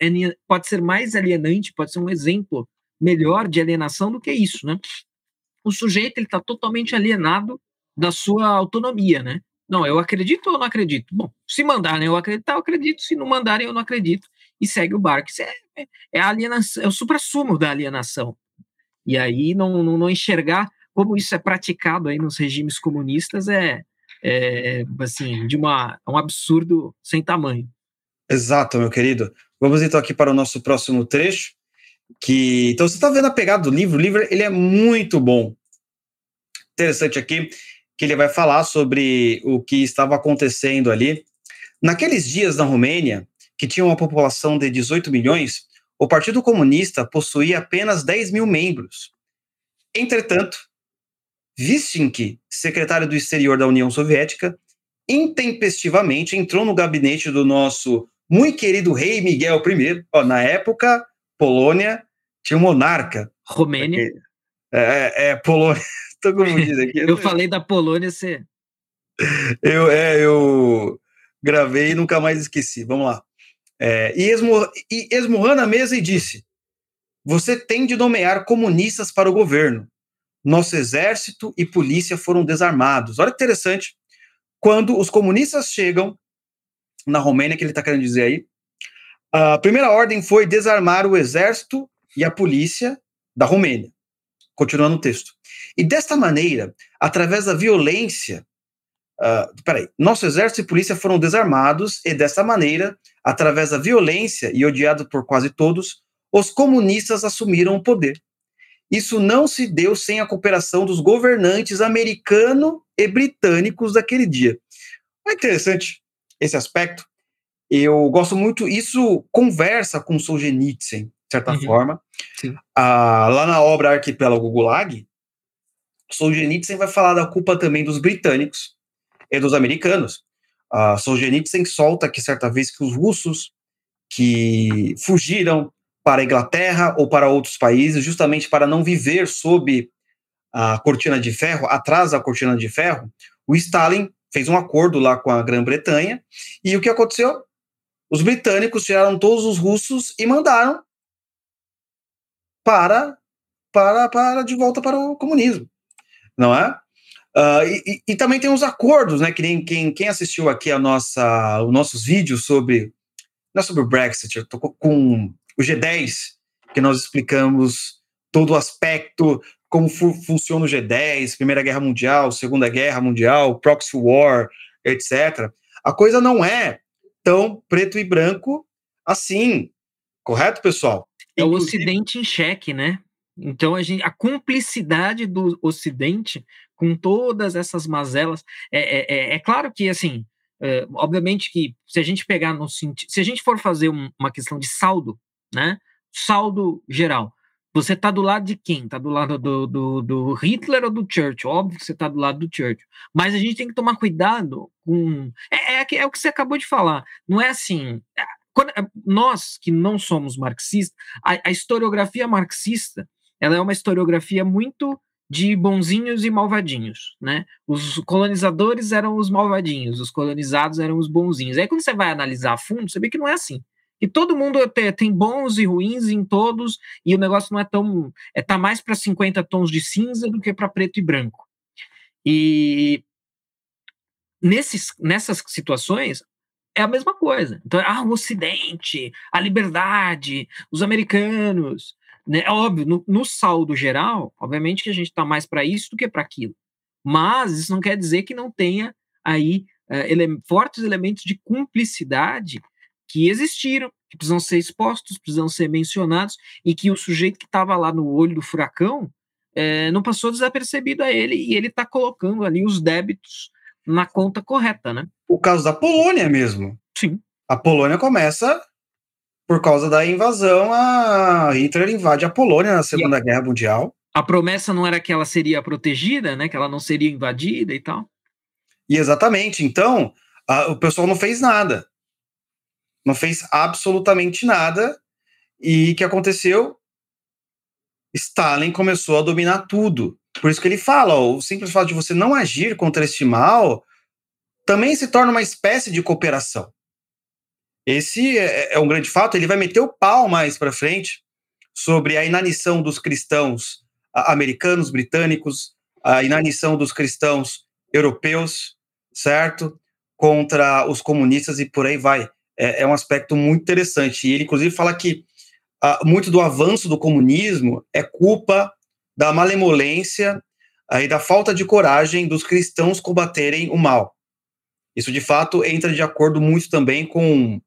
pode ser mais alienante, pode ser um exemplo melhor de alienação do que isso, né? O sujeito ele está totalmente alienado da sua autonomia, né? Não, eu acredito ou não acredito? Bom, se mandarem eu acreditar, eu acredito. Se não mandarem, eu não acredito. E segue o barco. Isso é, é, é alienação, é o supra-sumo da alienação. E aí não, não, não enxergar como isso é praticado aí nos regimes comunistas é, é assim, de uma, um absurdo sem tamanho. Exato, meu querido. Vamos então aqui para o nosso próximo trecho, que então você está vendo a pegada do livro, o livro ele é muito bom. Interessante aqui que ele vai falar sobre o que estava acontecendo ali. Naqueles dias na Romênia, que tinha uma população de 18 milhões, o Partido Comunista possuía apenas 10 mil membros. Entretanto, Vistink, secretário do Exterior da União Soviética, intempestivamente entrou no gabinete do nosso muito querido rei Miguel I. Ó, na época, Polônia tinha um monarca. Romênia. É, é, é Polônia. Tô diz aqui. eu falei da Polônia, você. Eu, é, eu gravei e nunca mais esqueci. Vamos lá. É, e, esmur, e esmurrou na mesa e disse: Você tem de nomear comunistas para o governo. Nosso exército e polícia foram desarmados. Olha que interessante. Quando os comunistas chegam na Romênia, que ele está querendo dizer aí, a primeira ordem foi desarmar o exército e a polícia da Romênia. Continuando o texto. E desta maneira, através da violência Uh, peraí, nosso exército e polícia foram desarmados e, dessa maneira, através da violência e odiado por quase todos, os comunistas assumiram o poder. Isso não se deu sem a cooperação dos governantes americano e britânicos daquele dia. É interessante esse aspecto. Eu gosto muito, isso conversa com Solzhenitsyn, de certa uhum. forma. Ah, lá na obra Arquipélago Gulag, Solzhenitsyn vai falar da culpa também dos britânicos, e dos americanos. Uh, Solzhenitsyn solta que certa vez que os russos que fugiram para a Inglaterra ou para outros países, justamente para não viver sob a cortina de ferro, atrás da cortina de ferro, o Stalin fez um acordo lá com a Grã-Bretanha, e o que aconteceu? Os britânicos tiraram todos os russos e mandaram para para para de volta para o comunismo, não é? Uh, e, e, também tem os acordos, né? Que nem quem, quem assistiu aqui a nossa, os nossos vídeos sobre, não é sobre o Brexit, eu tô com o G10, que nós explicamos todo o aspecto, como fu funciona o G10, Primeira Guerra Mundial, Segunda Guerra Mundial, Proxy War, etc. A coisa não é tão preto e branco assim, correto, pessoal? É o Ocidente em xeque, né? Então a, gente, a cumplicidade do Ocidente com todas essas mazelas. É, é, é, é claro que, assim, é, obviamente que se a gente pegar no sentido. Se a gente for fazer um, uma questão de saldo, né? Saldo geral. Você está do lado de quem? Está do lado do, do, do, Hitler ou do Churchill? Óbvio que você está do lado do Churchill. Mas a gente tem que tomar cuidado com. É, é, é o que você acabou de falar. Não é assim. É, quando, nós que não somos marxistas, a, a historiografia marxista ela é uma historiografia muito de bonzinhos e malvadinhos, né? Os colonizadores eram os malvadinhos, os colonizados eram os bonzinhos. Aí quando você vai analisar a fundo, você vê que não é assim. E todo mundo tem bons e ruins em todos, e o negócio não é tão. É, tá mais para 50 tons de cinza do que para preto e branco. E nesses, nessas situações, é a mesma coisa. Então, ah, o Ocidente, a liberdade, os americanos. Né? É óbvio, no, no saldo geral, obviamente que a gente está mais para isso do que para aquilo. Mas isso não quer dizer que não tenha aí é, ele, fortes elementos de cumplicidade que existiram, que precisam ser expostos, precisam ser mencionados, e que o sujeito que estava lá no olho do furacão é, não passou desapercebido a ele, e ele está colocando ali os débitos na conta correta, né? O caso da Polônia mesmo. Sim. A Polônia começa por causa da invasão, a Hitler invade a Polônia na Segunda a, Guerra Mundial. A promessa não era que ela seria protegida, né? Que ela não seria invadida e tal. E exatamente. Então, a, o pessoal não fez nada. Não fez absolutamente nada. E o que aconteceu? Stalin começou a dominar tudo. Por isso que ele fala, ó, o simples fato de você não agir contra este mal também se torna uma espécie de cooperação. Esse é, é um grande fato. Ele vai meter o pau mais para frente sobre a inanição dos cristãos americanos, britânicos, a inanição dos cristãos europeus, certo? Contra os comunistas e por aí vai. É, é um aspecto muito interessante. E ele, inclusive, fala que uh, muito do avanço do comunismo é culpa da malemolência aí da falta de coragem dos cristãos combaterem o mal. Isso, de fato, entra de acordo muito também com,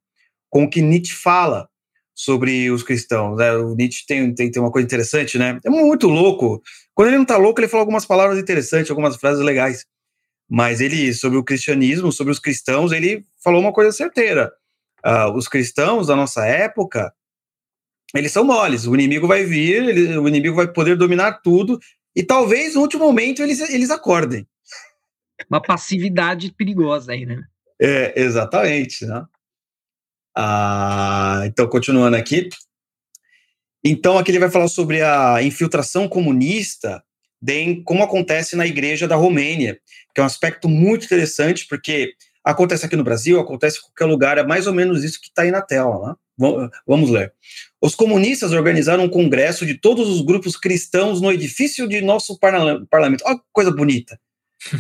com o que Nietzsche fala sobre os cristãos. Né? O Nietzsche tem, tem, tem uma coisa interessante, né? É muito louco. Quando ele não está louco, ele fala algumas palavras interessantes, algumas frases legais. Mas ele, sobre o cristianismo, sobre os cristãos, ele falou uma coisa certeira. Uh, os cristãos da nossa época, eles são moles. O inimigo vai vir, ele, o inimigo vai poder dominar tudo, e talvez no último momento eles, eles acordem. Uma passividade perigosa aí, né? É, exatamente, né? Ah, então, continuando aqui. Então, aqui ele vai falar sobre a infiltração comunista, de, como acontece na igreja da Romênia, que é um aspecto muito interessante, porque acontece aqui no Brasil, acontece em qualquer lugar, é mais ou menos isso que está aí na tela. Né? Vamos ler. Os comunistas organizaram um congresso de todos os grupos cristãos no edifício de nosso parlamento. Olha que coisa bonita.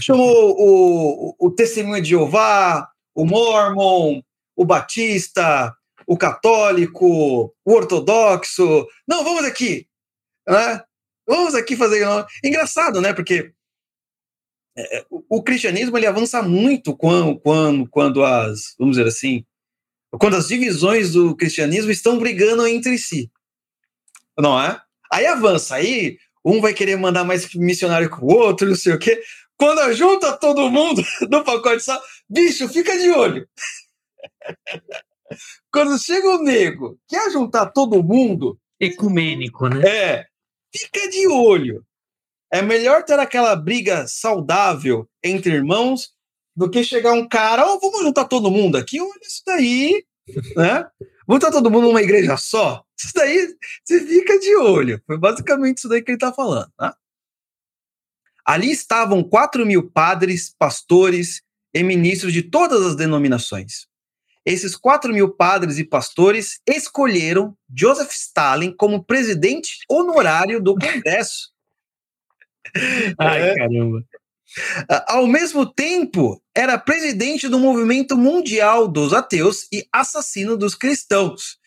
Chamou o, o, o Testemunho de Jeová, o Mormon, o Batista, o Católico, o Ortodoxo. Não, vamos aqui. Né? Vamos aqui fazer. Engraçado, né? Porque é, o, o cristianismo ele avança muito quando, quando, quando as, vamos dizer assim, quando as divisões do cristianismo estão brigando entre si. Não é? Aí avança, aí um vai querer mandar mais missionário que o outro, não sei o quê. Quando junta todo mundo no pacote só, bicho, fica de olho. Quando chega o nego, quer juntar todo mundo. Ecumênico, né? É, fica de olho. É melhor ter aquela briga saudável entre irmãos do que chegar um cara, oh, vamos juntar todo mundo aqui, olha isso daí, né? Vamos juntar todo mundo numa igreja só? Isso daí, você fica de olho. Foi basicamente isso daí que ele está falando, tá? Ali estavam 4 mil padres, pastores e ministros de todas as denominações. Esses 4 mil padres e pastores escolheram Joseph Stalin como presidente honorário do Congresso. Ai, é. caramba. Ao mesmo tempo, era presidente do movimento mundial dos ateus e assassino dos cristãos.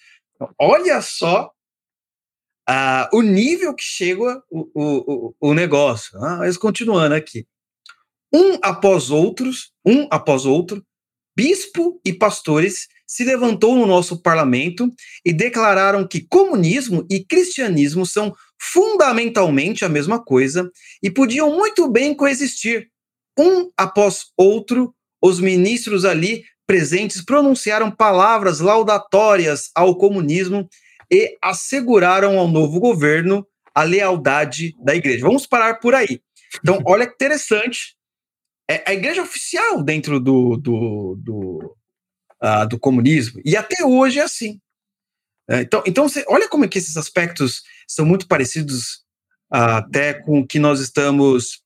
Olha só o nível que chega o, o, o negócio. Ah, mas continuando aqui. Um após outros, um após outro, bispo e pastores se levantou no nosso parlamento e declararam que comunismo e cristianismo são fundamentalmente a mesma coisa e podiam muito bem coexistir. Um após outro, os ministros ali presentes pronunciaram palavras laudatórias ao comunismo e asseguraram ao novo governo a lealdade da igreja. Vamos parar por aí. Então, olha que interessante. É a igreja oficial dentro do, do, do, uh, do comunismo. E até hoje é assim. É, então, então você, olha como é que esses aspectos são muito parecidos uh, até com o que nós estamos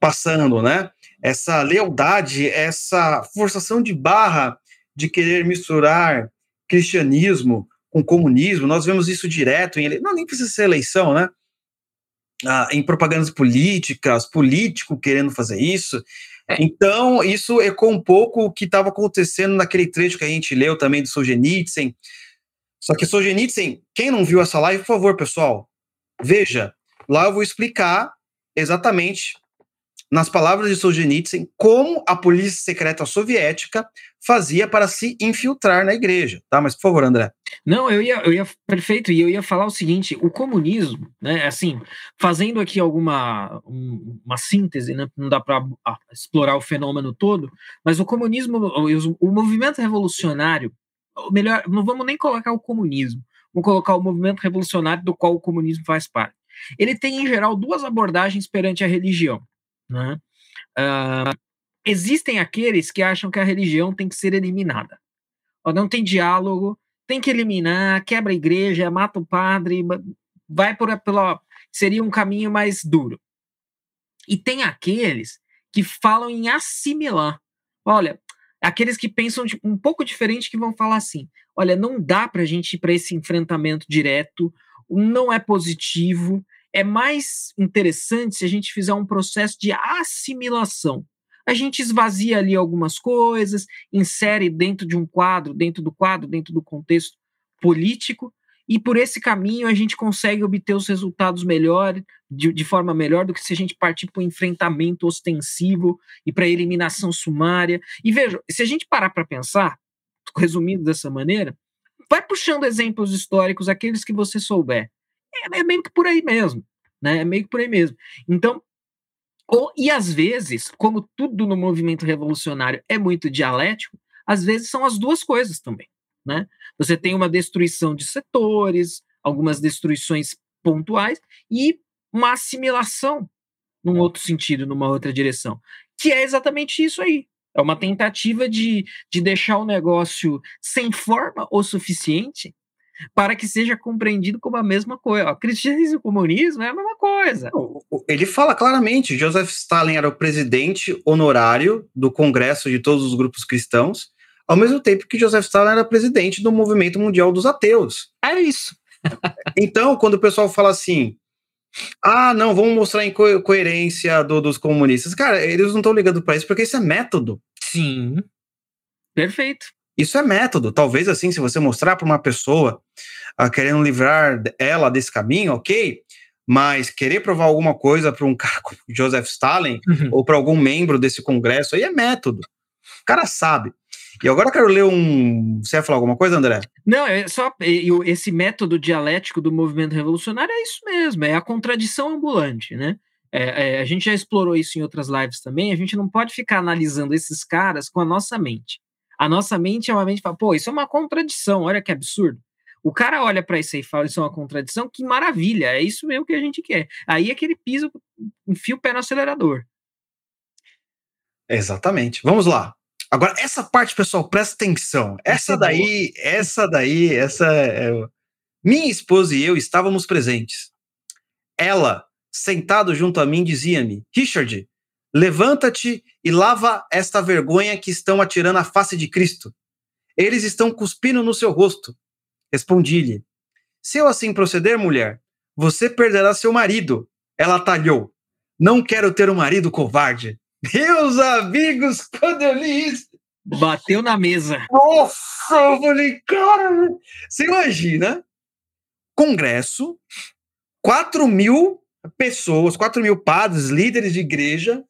passando, né? Essa lealdade, essa forçação de barra de querer misturar cristianismo com comunismo, nós vemos isso direto em não nem precisa ser eleição, né? Ah, em propagandas políticas, político querendo fazer isso. É. Então, isso ecoa um pouco o que estava acontecendo naquele trecho que a gente leu também do Solzhenitsyn, só que Solzhenitsyn, quem não viu essa live, por favor, pessoal, veja. Lá eu vou explicar exatamente, nas palavras de Solzhenitsyn, como a polícia secreta soviética fazia para se infiltrar na igreja, tá? Mas, por favor, André. Não, eu ia, eu ia, perfeito, e eu ia falar o seguinte, o comunismo, né, assim, fazendo aqui alguma, um, uma síntese, né, não dá para explorar o fenômeno todo, mas o comunismo, o, o movimento revolucionário, melhor, não vamos nem colocar o comunismo, vamos colocar o movimento revolucionário do qual o comunismo faz parte. Ele tem, em geral, duas abordagens perante a religião. Né? Uh, existem aqueles que acham que a religião tem que ser eliminada. Não tem diálogo, tem que eliminar, quebra a igreja, mata o padre, vai por pela seria um caminho mais duro. E tem aqueles que falam em assimilar. Olha, aqueles que pensam um pouco diferente que vão falar assim: olha, não dá para a gente ir para esse enfrentamento direto, não é positivo, é mais interessante se a gente fizer um processo de assimilação. A gente esvazia ali algumas coisas, insere dentro de um quadro, dentro do quadro, dentro do contexto político, e por esse caminho a gente consegue obter os resultados melhor, de, de forma melhor do que se a gente partir para o enfrentamento ostensivo e para a eliminação sumária. E veja, se a gente parar para pensar, resumindo dessa maneira, vai puxando exemplos históricos, aqueles que você souber. É, é meio que por aí mesmo, né? É meio que por aí mesmo. Então, ou, e às vezes, como tudo no movimento revolucionário é muito dialético, às vezes são as duas coisas também. Né? Você tem uma destruição de setores, algumas destruições pontuais e uma assimilação num outro sentido, numa outra direção, que é exatamente isso aí. É uma tentativa de, de deixar o negócio sem forma o suficiente para que seja compreendido como a mesma coisa. O cristianismo e o comunismo é a mesma coisa. Ele fala claramente: Joseph Stalin era o presidente honorário do Congresso de todos os grupos cristãos ao mesmo tempo que Joseph Stalin era presidente do Movimento Mundial dos Ateus. É isso. então, quando o pessoal fala assim, ah, não, vamos mostrar a incoerência do, dos comunistas. Cara, eles não estão ligando para isso porque isso é método. Sim. Perfeito. Isso é método. Talvez assim, se você mostrar para uma pessoa uh, querendo livrar ela desse caminho, ok. Mas querer provar alguma coisa para um cara como Joseph Stalin uhum. ou para algum membro desse congresso aí é método. O cara sabe. E agora eu quero ler um. Você ia falar alguma coisa, André? Não, é só esse método dialético do movimento revolucionário é isso mesmo, é a contradição ambulante, né? É, é, a gente já explorou isso em outras lives também. A gente não pode ficar analisando esses caras com a nossa mente. A nossa mente é uma mente que fala, pô, isso é uma contradição, olha que absurdo. O cara olha para isso aí e fala, isso é uma contradição, que maravilha, é isso mesmo que a gente quer. Aí é que ele pisa, enfia o pé no acelerador. Exatamente. Vamos lá. Agora, essa parte, pessoal, presta atenção. Essa daí, essa daí, essa. É... Minha esposa e eu estávamos presentes. Ela, sentado junto a mim, dizia-me: Richard, levanta-te e lava esta vergonha que estão atirando à face de Cristo. Eles estão cuspindo no seu rosto. Respondi-lhe: Se eu assim proceder, mulher, você perderá seu marido. Ela talhou: Não quero ter um marido covarde. Meus amigos, quando eu li isso. Bateu na mesa. Nossa, eu falei, cara, você imagina? Congresso, 4 mil pessoas, 4 mil padres, líderes de igreja,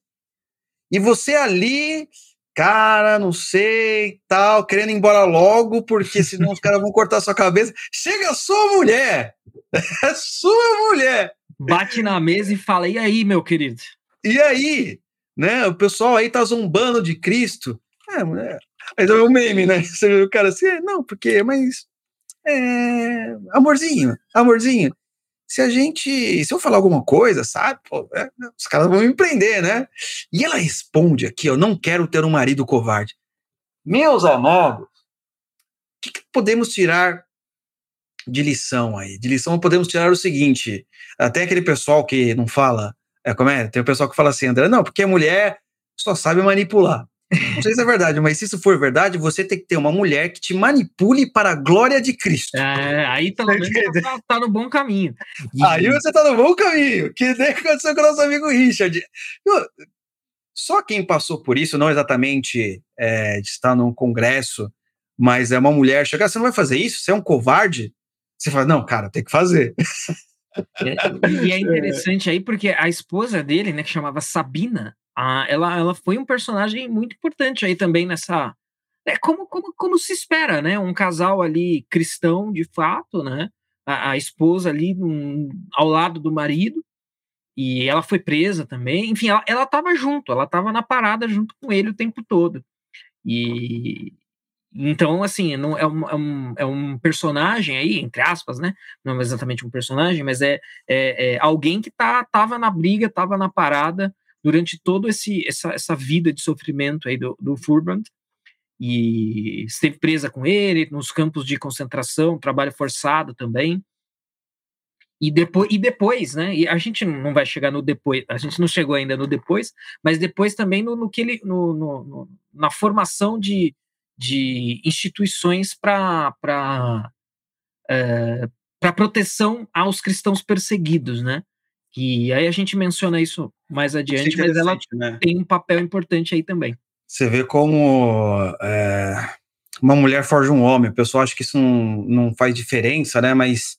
e você ali, cara, não sei, tal, querendo ir embora logo, porque senão os caras vão cortar sua cabeça. Chega a sua mulher! É sua mulher! Bate na mesa e fala: e aí, meu querido? E aí? né? O pessoal aí tá zombando de Cristo. É, é. Aí é um meme, né? Você vê o cara assim, é, não, porque, mas. É, amorzinho, amorzinho. Se a gente. Se eu falar alguma coisa, sabe? Pô, é, os caras vão me prender, né? E ela responde aqui, eu não quero ter um marido covarde. Meus amados, o que, que podemos tirar de lição aí? De lição podemos tirar o seguinte: até aquele pessoal que não fala é, como é? Tem o pessoal que fala assim, André, não, porque a mulher só sabe manipular. Não sei se é verdade, mas se isso for verdade, você tem que ter uma mulher que te manipule para a glória de Cristo. É, aí pelo menos tá, tá, no bom caminho. E... Aí você tá no bom caminho, que nem aconteceu com o nosso amigo Richard. Só quem passou por isso, não exatamente é, de estar num congresso, mas é uma mulher chegar, você não vai fazer isso? Você é um covarde? Você fala, não, cara, tem que fazer. e é interessante aí porque a esposa dele, né, que chamava Sabina, a, ela, ela foi um personagem muito importante aí também nessa. É como, como, como se espera, né? Um casal ali cristão de fato, né? A, a esposa ali um, ao lado do marido, e ela foi presa também. Enfim, ela estava junto, ela estava na parada junto com ele o tempo todo. E, então, assim, não, é, um, é, um, é um personagem aí, entre aspas, né? Não é exatamente um personagem, mas é, é, é alguém que tá, tava na briga, tava na parada durante toda essa, essa vida de sofrimento aí do, do Furbrand. E esteve presa com ele nos campos de concentração, trabalho forçado também. E depois, e depois, né? E a gente não vai chegar no depois, a gente não chegou ainda no depois, mas depois também no, no que ele, no, no, na formação de, de instituições para é, para proteção aos cristãos perseguidos, né? E aí a gente menciona isso mais adiante, mas ela né? tem um papel importante aí também. Você vê como é, uma mulher forja um homem. O pessoal acha que isso não, não faz diferença, né? Mas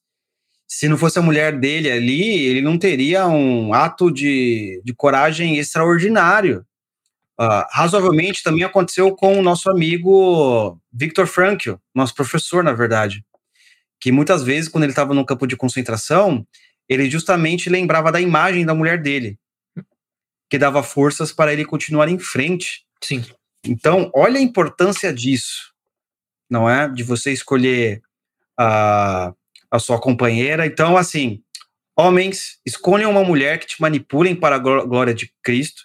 se não fosse a mulher dele ali, ele não teria um ato de, de coragem extraordinário. Uh, razoavelmente também aconteceu com o nosso amigo Victor Frankl, nosso professor, na verdade, que muitas vezes, quando ele estava no campo de concentração, ele justamente lembrava da imagem da mulher dele, que dava forças para ele continuar em frente. Sim. Então, olha a importância disso, não é? De você escolher a, a sua companheira. Então, assim, homens, escolham uma mulher que te manipulem para a glória de Cristo.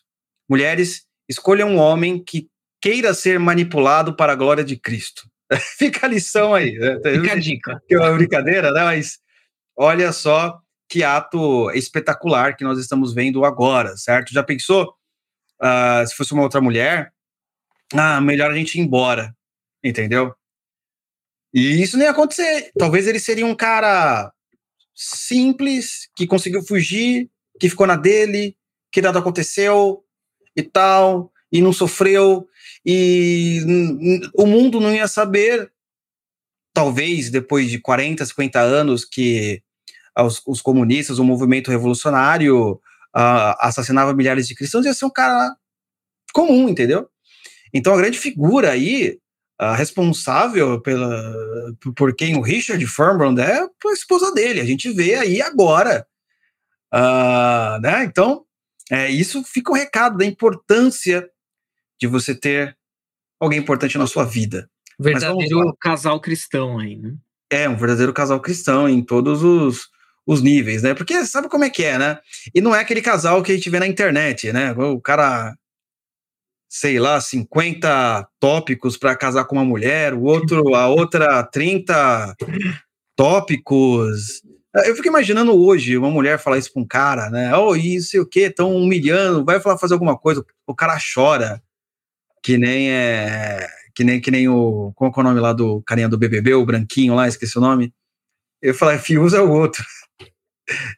Mulheres, escolha um homem que queira ser manipulado para a glória de Cristo. Fica a lição aí. Né? Fica a dica. Que é uma brincadeira, né? Mas olha só que ato espetacular que nós estamos vendo agora, certo? Já pensou uh, se fosse uma outra mulher? Ah, melhor a gente ir embora, entendeu? E isso nem ia acontecer. Talvez ele seria um cara simples, que conseguiu fugir, que ficou na dele, que nada aconteceu, e tal, e não sofreu, e o mundo não ia saber, talvez depois de 40, 50 anos que os, os comunistas, o movimento revolucionário uh, assassinava milhares de cristãos, ia ser um cara comum, entendeu? Então a grande figura aí, uh, responsável pela, por quem o Richard Furbrand é a esposa dele, a gente vê aí agora. Uh, né? Então, é, isso fica o um recado da importância de você ter alguém importante na sua vida. Verdadeiro casal cristão aí, né? É, um verdadeiro casal cristão em todos os, os níveis, né? Porque sabe como é que é, né? E não é aquele casal que a gente vê na internet, né? O cara, sei lá, 50 tópicos para casar com uma mulher, o outro, a outra 30 tópicos eu fico imaginando hoje uma mulher falar isso pra um cara, né? Oh, isso e o que, estão humilhando, vai falar fazer alguma coisa, o cara chora, que nem é. Que nem, que nem o. Qual é o nome lá do carinha do BBB, o branquinho lá, esqueci o nome. Eu falei, Fius é o outro.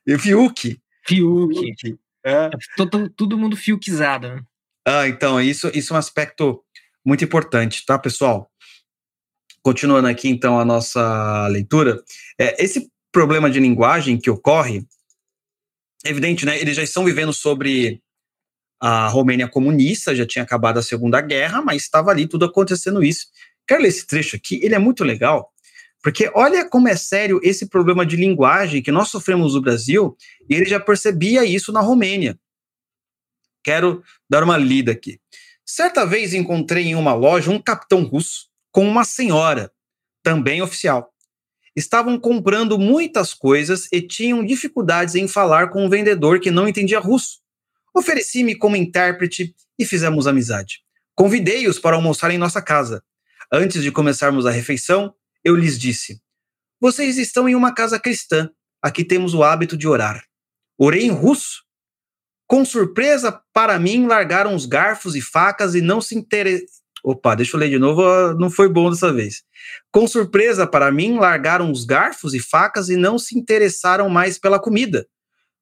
E Fiuk. Fiuk. É. Todo, todo mundo fiukizado, né? Ah, então, isso, isso é um aspecto muito importante, tá, pessoal? Continuando aqui, então, a nossa leitura. É, esse problema de linguagem que ocorre, é evidente, né? Eles já estão vivendo sobre a Romênia comunista, já tinha acabado a Segunda Guerra, mas estava ali tudo acontecendo isso. Quero ler esse trecho aqui, ele é muito legal, porque olha como é sério esse problema de linguagem que nós sofremos no Brasil, e ele já percebia isso na Romênia. Quero dar uma lida aqui. Certa vez encontrei em uma loja um capitão russo com uma senhora, também oficial estavam comprando muitas coisas e tinham dificuldades em falar com um vendedor que não entendia russo. Ofereci-me como intérprete e fizemos amizade. Convidei-os para almoçar em nossa casa. Antes de começarmos a refeição, eu lhes disse: Vocês estão em uma casa cristã. Aqui temos o hábito de orar. Orei em russo. Com surpresa para mim, largaram os garfos e facas e não se, inter... Opa, deixa eu ler de novo, não foi bom dessa vez. Com surpresa para mim, largaram os garfos e facas e não se interessaram mais pela comida.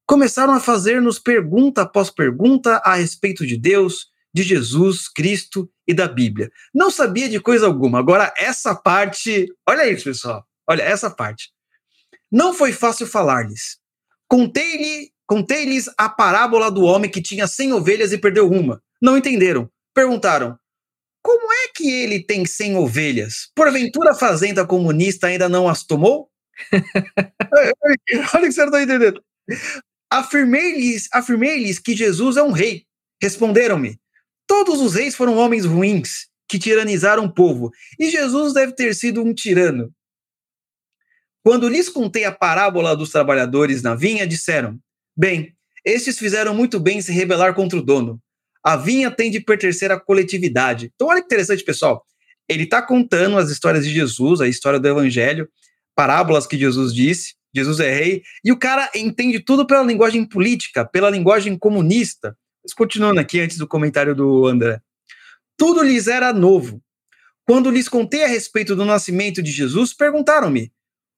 Começaram a fazer-nos pergunta após pergunta a respeito de Deus, de Jesus, Cristo e da Bíblia. Não sabia de coisa alguma. Agora, essa parte. Olha isso, pessoal. Olha, essa parte. Não foi fácil falar-lhes. Contei-lhes contei a parábola do homem que tinha cem ovelhas e perdeu uma. Não entenderam. Perguntaram: como é que ele tem 100 ovelhas? Porventura a fazenda comunista ainda não as tomou? Olha que você não está entendendo. Afirmei-lhes afirmei que Jesus é um rei. Responderam-me: Todos os reis foram homens ruins que tiranizaram o povo, e Jesus deve ter sido um tirano. Quando lhes contei a parábola dos trabalhadores na vinha, disseram: Bem, estes fizeram muito bem em se rebelar contra o dono a vinha tem de pertencer à coletividade. Então, olha que interessante, pessoal. Ele está contando as histórias de Jesus, a história do Evangelho, parábolas que Jesus disse. Jesus é rei, e o cara entende tudo pela linguagem política, pela linguagem comunista. Mas continuando aqui, antes do comentário do André. Tudo lhes era novo. Quando lhes contei a respeito do nascimento de Jesus, perguntaram-me: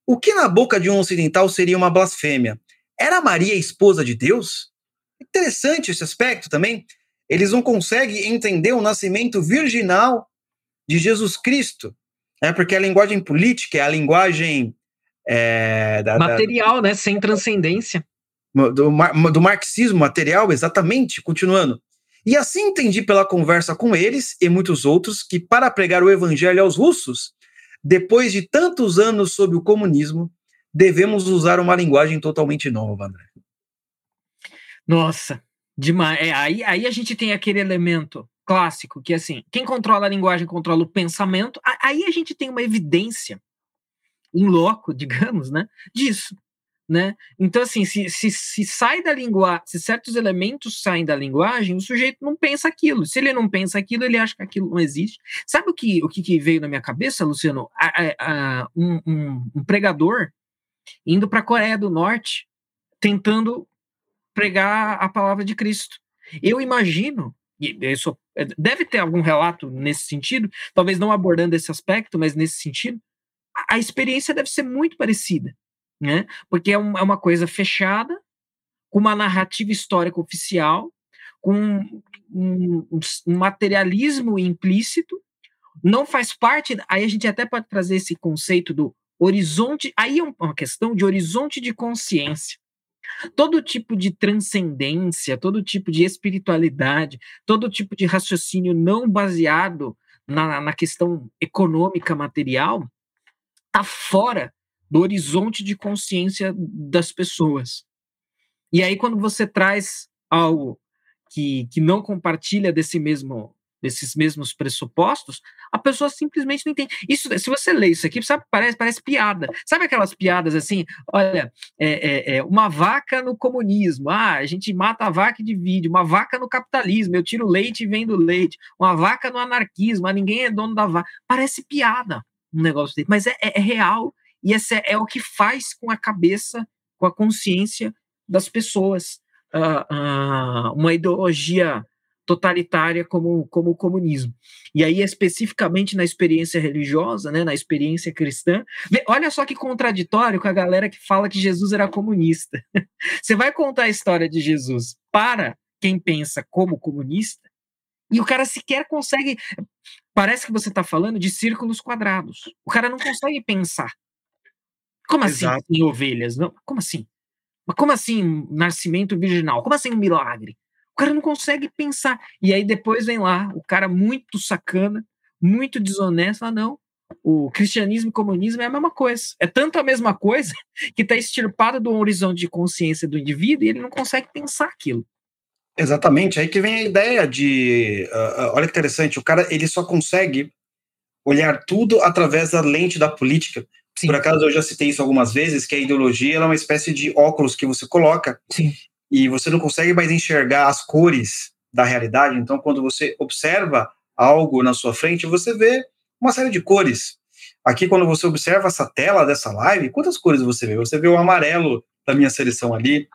o que na boca de um ocidental seria uma blasfêmia? Era Maria esposa de Deus? Interessante esse aspecto também eles não conseguem entender o nascimento virginal de Jesus Cristo. É porque a linguagem política é a linguagem é, da, material, da, né? Sem transcendência. Do, do marxismo material, exatamente. Continuando. E assim entendi pela conversa com eles e muitos outros que, para pregar o evangelho aos russos, depois de tantos anos sob o comunismo, devemos usar uma linguagem totalmente nova, André. Nossa, demais. É, aí, aí a gente tem aquele elemento clássico que, assim, quem controla a linguagem controla o pensamento. Aí a gente tem uma evidência, um loco, digamos, né, disso né? Então, assim, se, se, se sai da linguagem, se certos elementos saem da linguagem, o sujeito não pensa aquilo. Se ele não pensa aquilo, ele acha que aquilo não existe. Sabe o que, o que veio na minha cabeça, Luciano? A, a, a, um, um, um pregador indo para a Coreia do Norte, tentando pregar a palavra de Cristo. Eu imagino, isso deve ter algum relato nesse sentido, talvez não abordando esse aspecto, mas nesse sentido, a experiência deve ser muito parecida né? Porque é, um, é uma coisa fechada, com uma narrativa histórica oficial, com um, um, um, materialismo implícito, não faz parte. Aí a gente até pode trazer esse conceito do horizonte. Aí é uma questão de horizonte de consciência. Todo tipo de transcendência, todo tipo de espiritualidade, todo tipo de raciocínio não baseado na, na questão econômica material está fora do horizonte de consciência das pessoas. E aí, quando você traz algo que, que não compartilha desse mesmo desses mesmos pressupostos, a pessoa simplesmente não entende. Isso, se você lê isso aqui, sabe, parece, parece piada. Sabe aquelas piadas assim? Olha, é, é, é, uma vaca no comunismo. Ah, a gente mata a vaca e divide. Uma vaca no capitalismo. Eu tiro leite e vendo leite. Uma vaca no anarquismo. Ah, ninguém é dono da vaca. Parece piada um negócio desse, mas é, é, é real e esse é, é o que faz com a cabeça, com a consciência das pessoas. Uh, uh, uma ideologia totalitária como, como o comunismo. E aí, especificamente na experiência religiosa, né, na experiência cristã, olha só que contraditório com a galera que fala que Jesus era comunista. Você vai contar a história de Jesus para quem pensa como comunista, e o cara sequer consegue. Parece que você está falando de círculos quadrados. O cara não consegue pensar. Como assim Exato. assim ovelhas? Não, como assim? Mas como assim nascimento virginal? Como assim um milagre? O cara não consegue pensar. E aí depois vem lá o cara muito sacana, muito desonesto, ah, não. O cristianismo e o comunismo é a mesma coisa. É tanto a mesma coisa que está extirpada do horizonte de consciência do indivíduo e ele não consegue pensar aquilo. Exatamente, aí que vem a ideia de. Uh, olha que interessante, o cara ele só consegue olhar tudo através da lente da política. Sim. Por acaso eu já citei isso algumas vezes, que a ideologia é uma espécie de óculos que você coloca Sim. e você não consegue mais enxergar as cores da realidade. Então, quando você observa algo na sua frente, você vê uma série de cores. Aqui, quando você observa essa tela dessa live, quantas cores você vê? Você vê o amarelo da minha seleção ali,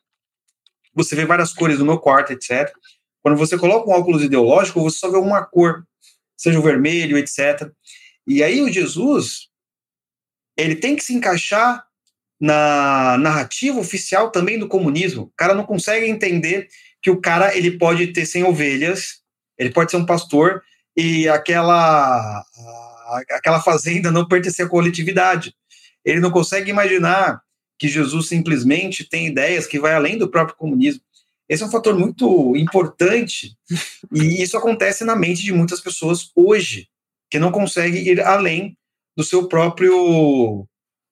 você vê várias cores do meu quarto, etc. Quando você coloca um óculos ideológico, você só vê uma cor, seja o vermelho, etc. E aí o Jesus, ele tem que se encaixar na narrativa oficial também do comunismo. O cara não consegue entender que o cara ele pode ter 100 ovelhas, ele pode ser um pastor e aquela aquela fazenda não pertencer à coletividade. Ele não consegue imaginar que Jesus simplesmente tem ideias que vai além do próprio comunismo. Esse é um fator muito importante e isso acontece na mente de muitas pessoas hoje, que não conseguem ir além do seu próprio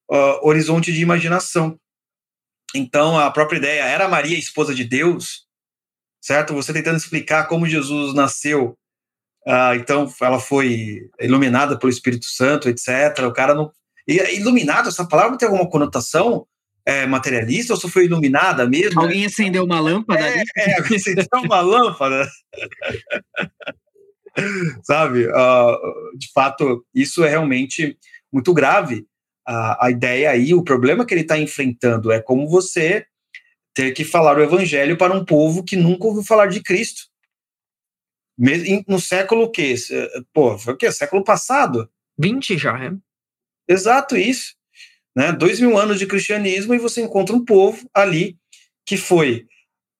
uh, horizonte de imaginação. Então, a própria ideia era Maria esposa de Deus, certo? Você tentando explicar como Jesus nasceu, uh, então ela foi iluminada pelo Espírito Santo, etc. O cara não. E iluminado, essa palavra tem alguma conotação é, materialista ou só foi iluminada mesmo? Alguém acendeu uma lâmpada é, ali? É, alguém acendeu uma lâmpada. sabe? Uh, de fato, isso é realmente muito grave. Uh, a ideia aí, o problema que ele está enfrentando é como você ter que falar o evangelho para um povo que nunca ouviu falar de Cristo. No século que? Pô, foi o quê? Século passado? 20 já, é? Exato, isso. Né? Dois mil anos de cristianismo e você encontra um povo ali que foi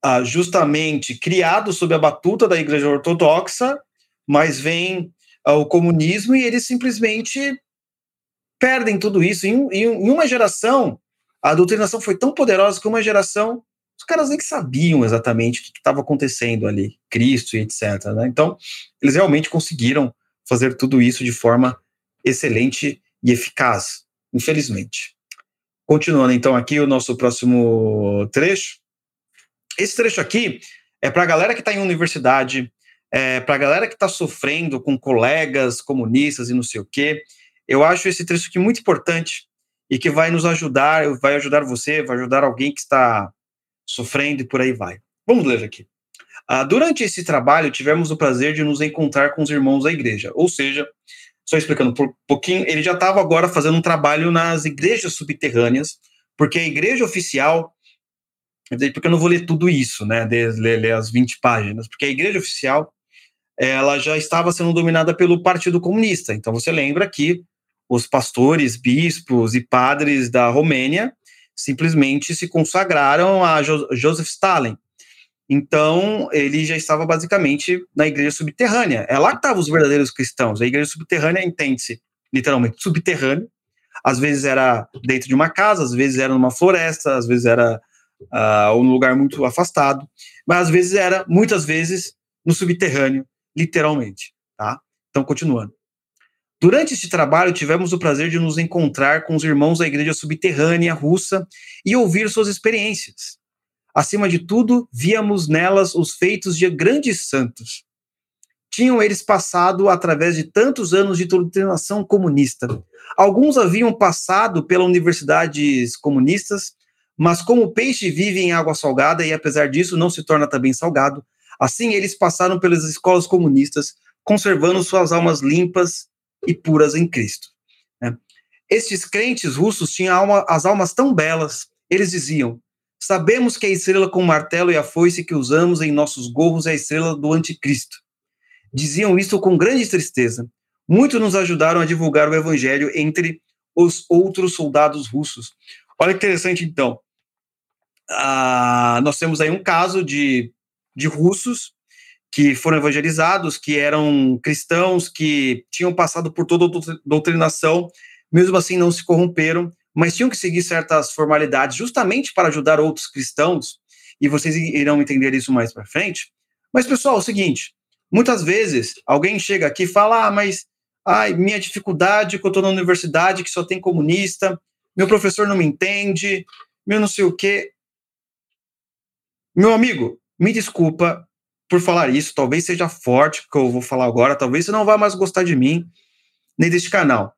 ah, justamente criado sob a batuta da igreja ortodoxa mas vem o comunismo e eles simplesmente perdem tudo isso. Em, em, em uma geração, a doutrinação foi tão poderosa que uma geração os caras nem sabiam exatamente o que estava acontecendo ali, Cristo e etc. Né? Então, eles realmente conseguiram fazer tudo isso de forma excelente e eficaz, infelizmente. Continuando então aqui o nosso próximo trecho. Esse trecho aqui é para a galera que está em universidade, é para a galera que está sofrendo com colegas comunistas e não sei o quê. Eu acho esse trecho aqui muito importante e que vai nos ajudar, vai ajudar você, vai ajudar alguém que está sofrendo e por aí vai. Vamos ler aqui. Ah, durante esse trabalho, tivemos o prazer de nos encontrar com os irmãos da igreja, ou seja, só explicando um pouquinho, ele já estava agora fazendo um trabalho nas igrejas subterrâneas, porque a igreja oficial, porque eu não vou ler tudo isso, né, ler, ler as 20 páginas, porque a igreja oficial, ela já estava sendo dominada pelo Partido Comunista, então você lembra que os pastores, bispos e padres da Romênia simplesmente se consagraram a jo Joseph Stalin. Então, ele já estava basicamente na igreja subterrânea. É lá que estavam os verdadeiros cristãos. A igreja subterrânea entende-se literalmente subterrâneo. Às vezes era dentro de uma casa, às vezes era numa floresta, às vezes era uh, um lugar muito afastado, mas às vezes era, muitas vezes, no subterrâneo, literalmente. Tá? Então, continuando. Durante este trabalho, tivemos o prazer de nos encontrar com os irmãos da igreja subterrânea russa e ouvir suas experiências. Acima de tudo, víamos nelas os feitos de grandes santos. Tinham eles passado através de tantos anos de doutrinação comunista. Alguns haviam passado pelas universidades comunistas, mas como o peixe vive em água salgada e apesar disso não se torna também salgado, assim eles passaram pelas escolas comunistas, conservando suas almas limpas e puras em Cristo. Né? Estes crentes russos tinham alma, as almas tão belas, eles diziam: Sabemos que a estrela com o martelo e a foice que usamos em nossos gorros é a estrela do anticristo. Diziam isso com grande tristeza. Muitos nos ajudaram a divulgar o evangelho entre os outros soldados russos. Olha que interessante, então. Ah, nós temos aí um caso de, de russos que foram evangelizados, que eram cristãos, que tinham passado por toda a doutrinação, mesmo assim não se corromperam, mas tinham que seguir certas formalidades justamente para ajudar outros cristãos, e vocês irão entender isso mais para frente. Mas, pessoal, é o seguinte: muitas vezes alguém chega aqui e fala, ah, mas ai, minha dificuldade que eu estou na universidade que só tem comunista, meu professor não me entende, meu não sei o quê. Meu amigo, me desculpa, por falar isso, talvez seja forte, que eu vou falar agora, talvez você não vá mais gostar de mim, nem deste canal.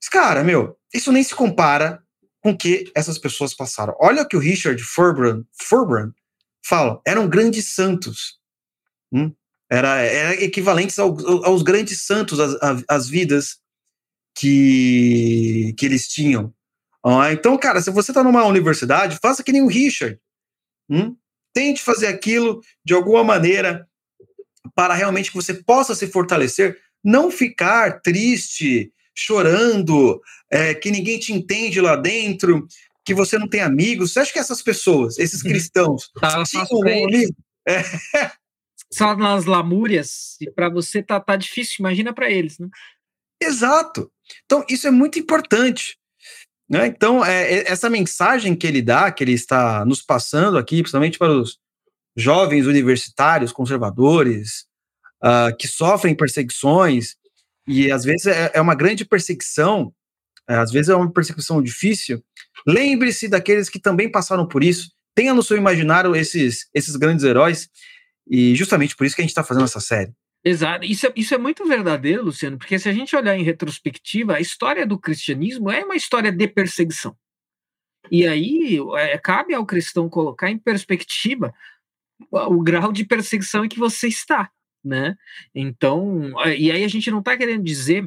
Mas, cara, meu, isso nem se compara com o que essas pessoas passaram. Olha o que o Richard Furbrand, Furbrand fala, eram grandes santos. Hum? Era, era equivalentes ao, aos grandes santos, as, as vidas que, que eles tinham. Ah, então, cara, se você está numa universidade, faça que nem o Richard. Hum? Tente fazer aquilo de alguma maneira para realmente que você possa se fortalecer, não ficar triste, chorando, é, que ninguém te entende lá dentro, que você não tem amigos. Você acha que essas pessoas, esses uhum. cristãos, tá? É. Só nas lamúrias, e para você tá, tá difícil, imagina para eles, né? Exato. Então, isso é muito importante. Né? Então, é, essa mensagem que ele dá, que ele está nos passando aqui, principalmente para os jovens universitários, conservadores, uh, que sofrem perseguições, e às vezes é, é uma grande perseguição, é, às vezes é uma perseguição difícil. Lembre-se daqueles que também passaram por isso, tenha no seu imaginário esses, esses grandes heróis, e justamente por isso que a gente está fazendo essa série. Exato. Isso é, isso é muito verdadeiro, Luciano, porque se a gente olhar em retrospectiva, a história do cristianismo é uma história de perseguição. E aí é, cabe ao cristão colocar em perspectiva o grau de perseguição em que você está, né? Então, e aí a gente não está querendo dizer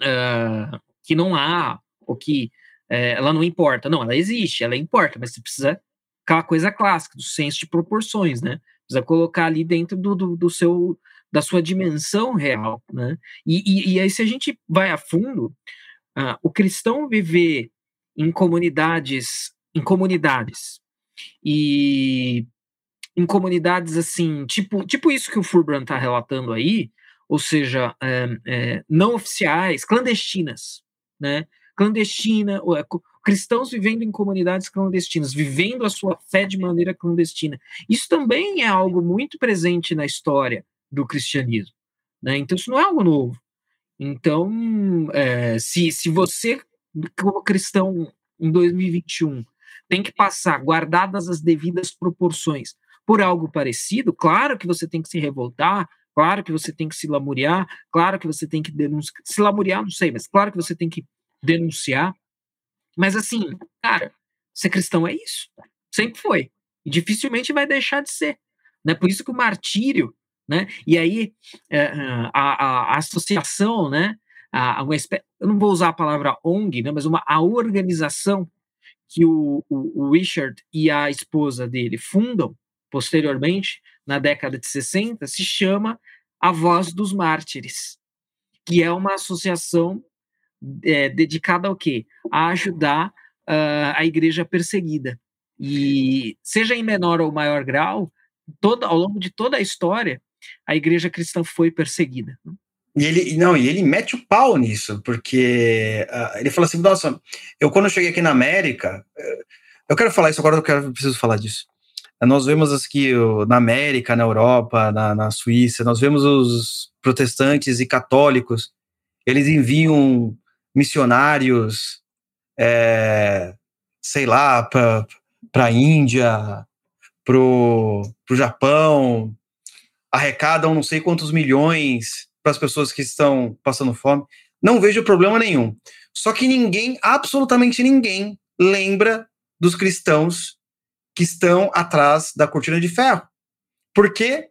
uh, que não há, ou que uh, ela não importa. Não, ela existe, ela importa, mas você precisa aquela coisa clássica, do senso de proporções, né? Precisa colocar ali dentro do, do, do seu da sua dimensão real, né? E, e, e aí, se a gente vai a fundo, uh, o cristão viver em comunidades, em comunidades, e em comunidades assim, tipo, tipo isso que o Furbrand está relatando aí, ou seja, é, é, não oficiais, clandestinas, né? Clandestina, é, cristãos vivendo em comunidades clandestinas, vivendo a sua fé de maneira clandestina. Isso também é algo muito presente na história do cristianismo. Né? Então, isso não é algo novo. Então, é, se, se você, como cristão em 2021, tem que passar, guardadas as devidas proporções, por algo parecido, claro que você tem que se revoltar, claro que você tem que se lamuriar, claro que você tem que denunciar. Se lamuriar, não sei, mas claro que você tem que denunciar. Mas assim, cara, ser cristão é isso. Sempre foi. E dificilmente vai deixar de ser. Né? Por isso que o martírio né? E aí é, a, a, a, associação, né? A, uma eu não vou usar a palavra ONG, né? Mas uma a organização que o, o, o Richard e a esposa dele fundam posteriormente na década de 60 se chama a Voz dos Mártires, que é uma associação é, dedicada ao quê? A ajudar uh, a igreja perseguida. E seja em menor ou maior grau, ao longo de toda a história, a igreja cristã foi perseguida. Né? E ele, não, e ele mete o pau nisso, porque uh, ele fala assim: nossa, eu quando eu cheguei aqui na América, uh, eu quero falar isso agora, eu, quero, eu preciso falar disso. Nós vemos aqui na América, na Europa, na, na Suíça, nós vemos os protestantes e católicos, eles enviam missionários, é, sei lá, para a Índia, para o Japão, arrecadam não sei quantos milhões para as pessoas que estão passando fome. Não vejo problema nenhum. Só que ninguém, absolutamente ninguém, lembra dos cristãos que estão atrás da cortina de ferro. Por quê?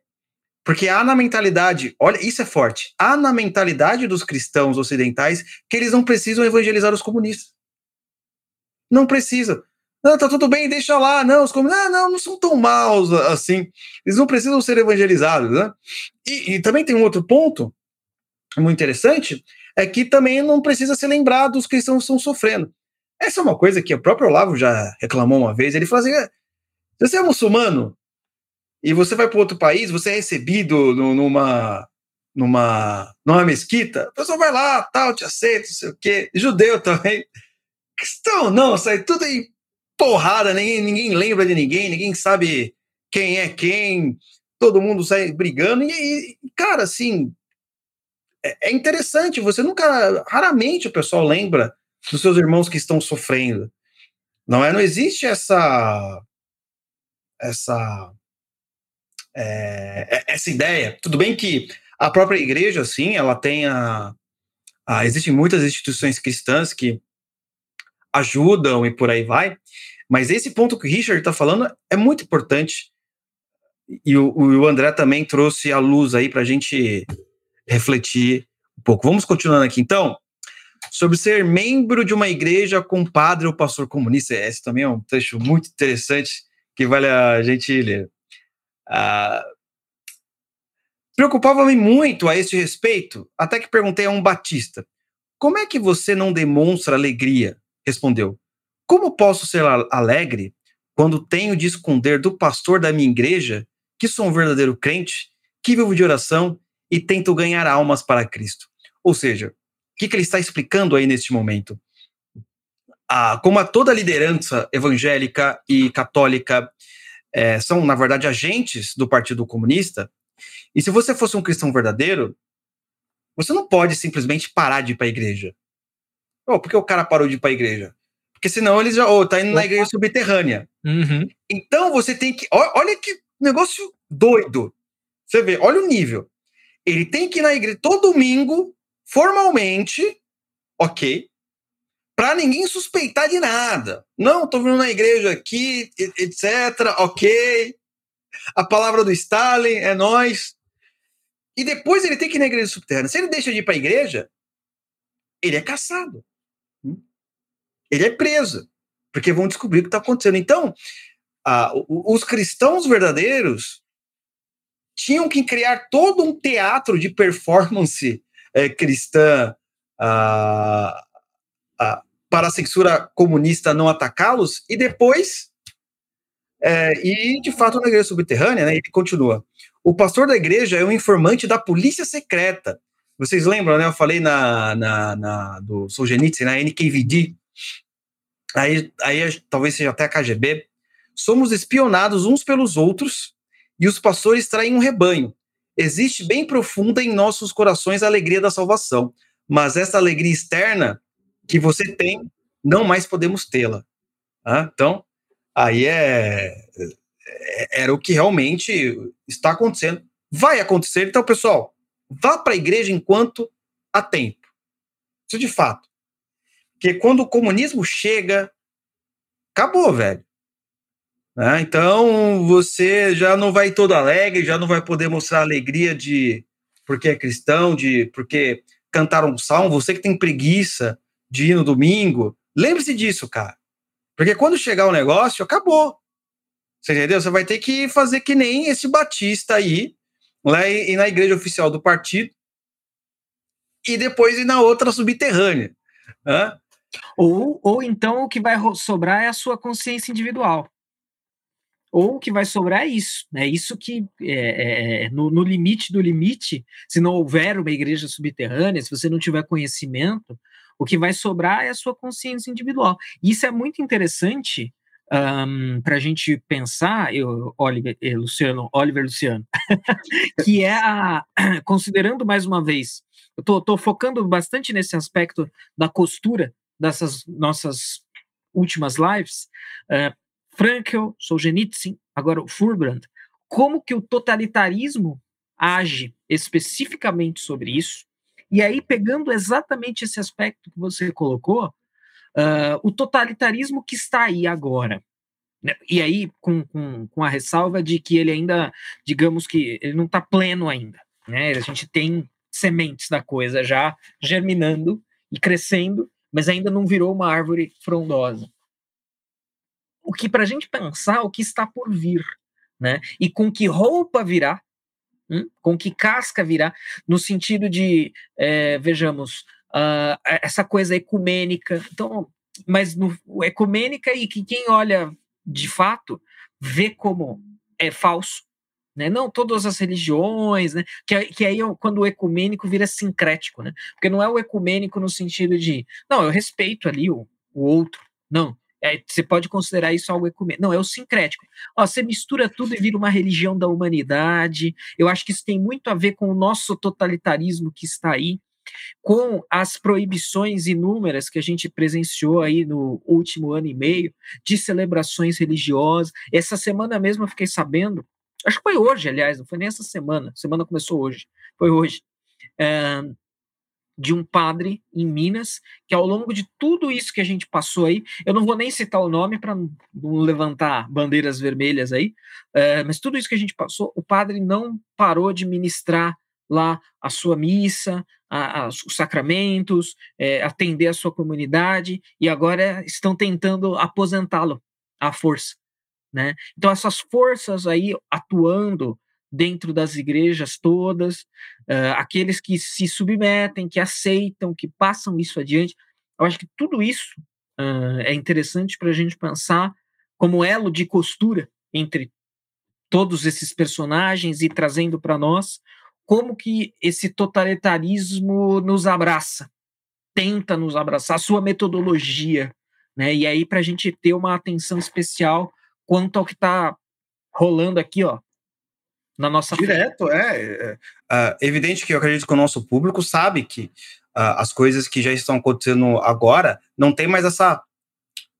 Porque há na mentalidade, olha, isso é forte, há na mentalidade dos cristãos ocidentais que eles não precisam evangelizar os comunistas. Não precisam. Não, tá tudo bem, deixa lá. Não, os comunistas não, não são tão maus assim. Eles não precisam ser evangelizados, né? E, e também tem um outro ponto muito interessante, é que também não precisa ser lembrado dos cristãos que estão sofrendo. Essa é uma coisa que o próprio Olavo já reclamou uma vez. Ele falou assim: é, se você é muçulmano e você vai para outro país, você é recebido numa, numa, numa mesquita, a pessoa vai lá, tal, te aceita, não sei o quê. Judeu também. Cristão, não, sai tudo em porrada, ninguém, ninguém lembra de ninguém, ninguém sabe quem é quem, todo mundo sai brigando. E, e cara, assim, é, é, interessante, você nunca, raramente o pessoal lembra dos seus irmãos que estão sofrendo. Não é? Não existe essa. Essa. É, é essa ideia. Tudo bem que a própria igreja, assim, ela tem a, a existem muitas instituições cristãs que ajudam e por aí vai. Mas esse ponto que o Richard está falando é muito importante. E o, o André também trouxe a luz aí para a gente refletir um pouco. Vamos continuando aqui, então. Sobre ser membro de uma igreja com padre ou pastor comunista. Esse também é um trecho muito interessante que vale a gente ler. Ah, Preocupava-me muito a esse respeito, até que perguntei a um batista: como é que você não demonstra alegria respondeu: Como posso ser alegre quando tenho de esconder do pastor da minha igreja que sou um verdadeiro crente, que vivo de oração e tento ganhar almas para Cristo? Ou seja, o que, que ele está explicando aí neste momento? Ah, como a toda liderança evangélica e católica é, são, na verdade, agentes do Partido Comunista, e se você fosse um cristão verdadeiro, você não pode simplesmente parar de ir para a igreja. Oh, por que o cara parou de ir para a igreja? Porque senão eles já, oh, tá indo na igreja subterrânea. Uhum. Então você tem que. Olha que negócio doido. Você vê, olha o nível. Ele tem que ir na igreja todo domingo, formalmente, ok, para ninguém suspeitar de nada. Não, tô vindo na igreja aqui, etc, ok. A palavra do Stalin é nós. E depois ele tem que ir na igreja subterrânea. Se ele deixa de ir para a igreja, ele é caçado ele é preso, porque vão descobrir o que está acontecendo. Então, ah, os cristãos verdadeiros tinham que criar todo um teatro de performance é, cristã ah, ah, para a censura comunista não atacá-los, e depois, é, e de fato na igreja subterrânea, né, ele continua. O pastor da igreja é um informante da polícia secreta, Vocês lembram, né? Eu falei na, na, na do Solzhenitsyn, na NKVD, aí, aí talvez seja até a KGB, somos espionados uns pelos outros e os pastores traem um rebanho. Existe bem profunda em nossos corações a alegria da salvação, mas essa alegria externa que você tem, não mais podemos tê-la. Ah, então, aí é, é, era o que realmente está acontecendo. Vai acontecer, então, pessoal, vá para a igreja enquanto há tempo. Isso de fato. Porque quando o comunismo chega, acabou, velho. Né? Então você já não vai todo alegre, já não vai poder mostrar alegria de porque é cristão, de porque cantaram um salmo, você que tem preguiça de ir no domingo, lembre-se disso, cara. Porque quando chegar o negócio, acabou. Você entendeu? Você vai ter que fazer que nem esse Batista aí, lá e na igreja oficial do partido, e depois ir na outra subterrânea. Né? Ou, ou então o que vai sobrar é a sua consciência individual ou o que vai sobrar é isso. É isso que, é, é, é, no, no, limite do limite, se não houver uma igreja subterrânea, se você não tiver conhecimento, o que vai sobrar é a sua consciência individual. Isso é muito interessante um, para a gente pensar, eu, Oliver, eh, Luciano, Oliver Luciano, que é a, considerando mais uma vez, eu estou focando bastante nesse aspecto da costura dessas nossas últimas lives, uh, Frankel, Solzhenitsyn, agora o Furbrand, como que o totalitarismo age especificamente sobre isso, e aí pegando exatamente esse aspecto que você colocou, uh, o totalitarismo que está aí agora, né? e aí com, com, com, a ressalva de que ele ainda, digamos que ele não está pleno ainda, né? a gente tem sementes da coisa já germinando e crescendo, mas ainda não virou uma árvore frondosa o que para a gente pensar o que está por vir, né? E com que roupa virá, hum? com que casca virá, no sentido de, é, vejamos, uh, essa coisa ecumênica. Então, mas no, ecumênica e que quem olha de fato vê como é falso, né? Não todas as religiões, né? Que, que aí quando o ecumênico vira sincrético, né? Porque não é o ecumênico no sentido de, não, eu respeito ali o, o outro, não. É, você pode considerar isso algo ecumênico. Não, é o sincrético. Ó, você mistura tudo e vira uma religião da humanidade. Eu acho que isso tem muito a ver com o nosso totalitarismo que está aí, com as proibições inúmeras que a gente presenciou aí no último ano e meio de celebrações religiosas. Essa semana mesmo eu fiquei sabendo, acho que foi hoje, aliás, não foi nem essa semana, a semana começou hoje, foi hoje. É, de um padre em Minas, que ao longo de tudo isso que a gente passou aí, eu não vou nem citar o nome para não levantar bandeiras vermelhas aí, é, mas tudo isso que a gente passou, o padre não parou de ministrar lá a sua missa, a, a, os sacramentos, é, atender a sua comunidade, e agora estão tentando aposentá-lo à força. Né? Então, essas forças aí atuando dentro das igrejas todas, uh, aqueles que se submetem, que aceitam, que passam isso adiante. Eu acho que tudo isso uh, é interessante para a gente pensar como elo de costura entre todos esses personagens e trazendo para nós como que esse totalitarismo nos abraça, tenta nos abraçar, a sua metodologia, né? E aí para a gente ter uma atenção especial quanto ao que está rolando aqui, ó, na nossa direto é, é, é, evidente que eu acredito que o nosso público sabe que uh, as coisas que já estão acontecendo agora não tem mais essa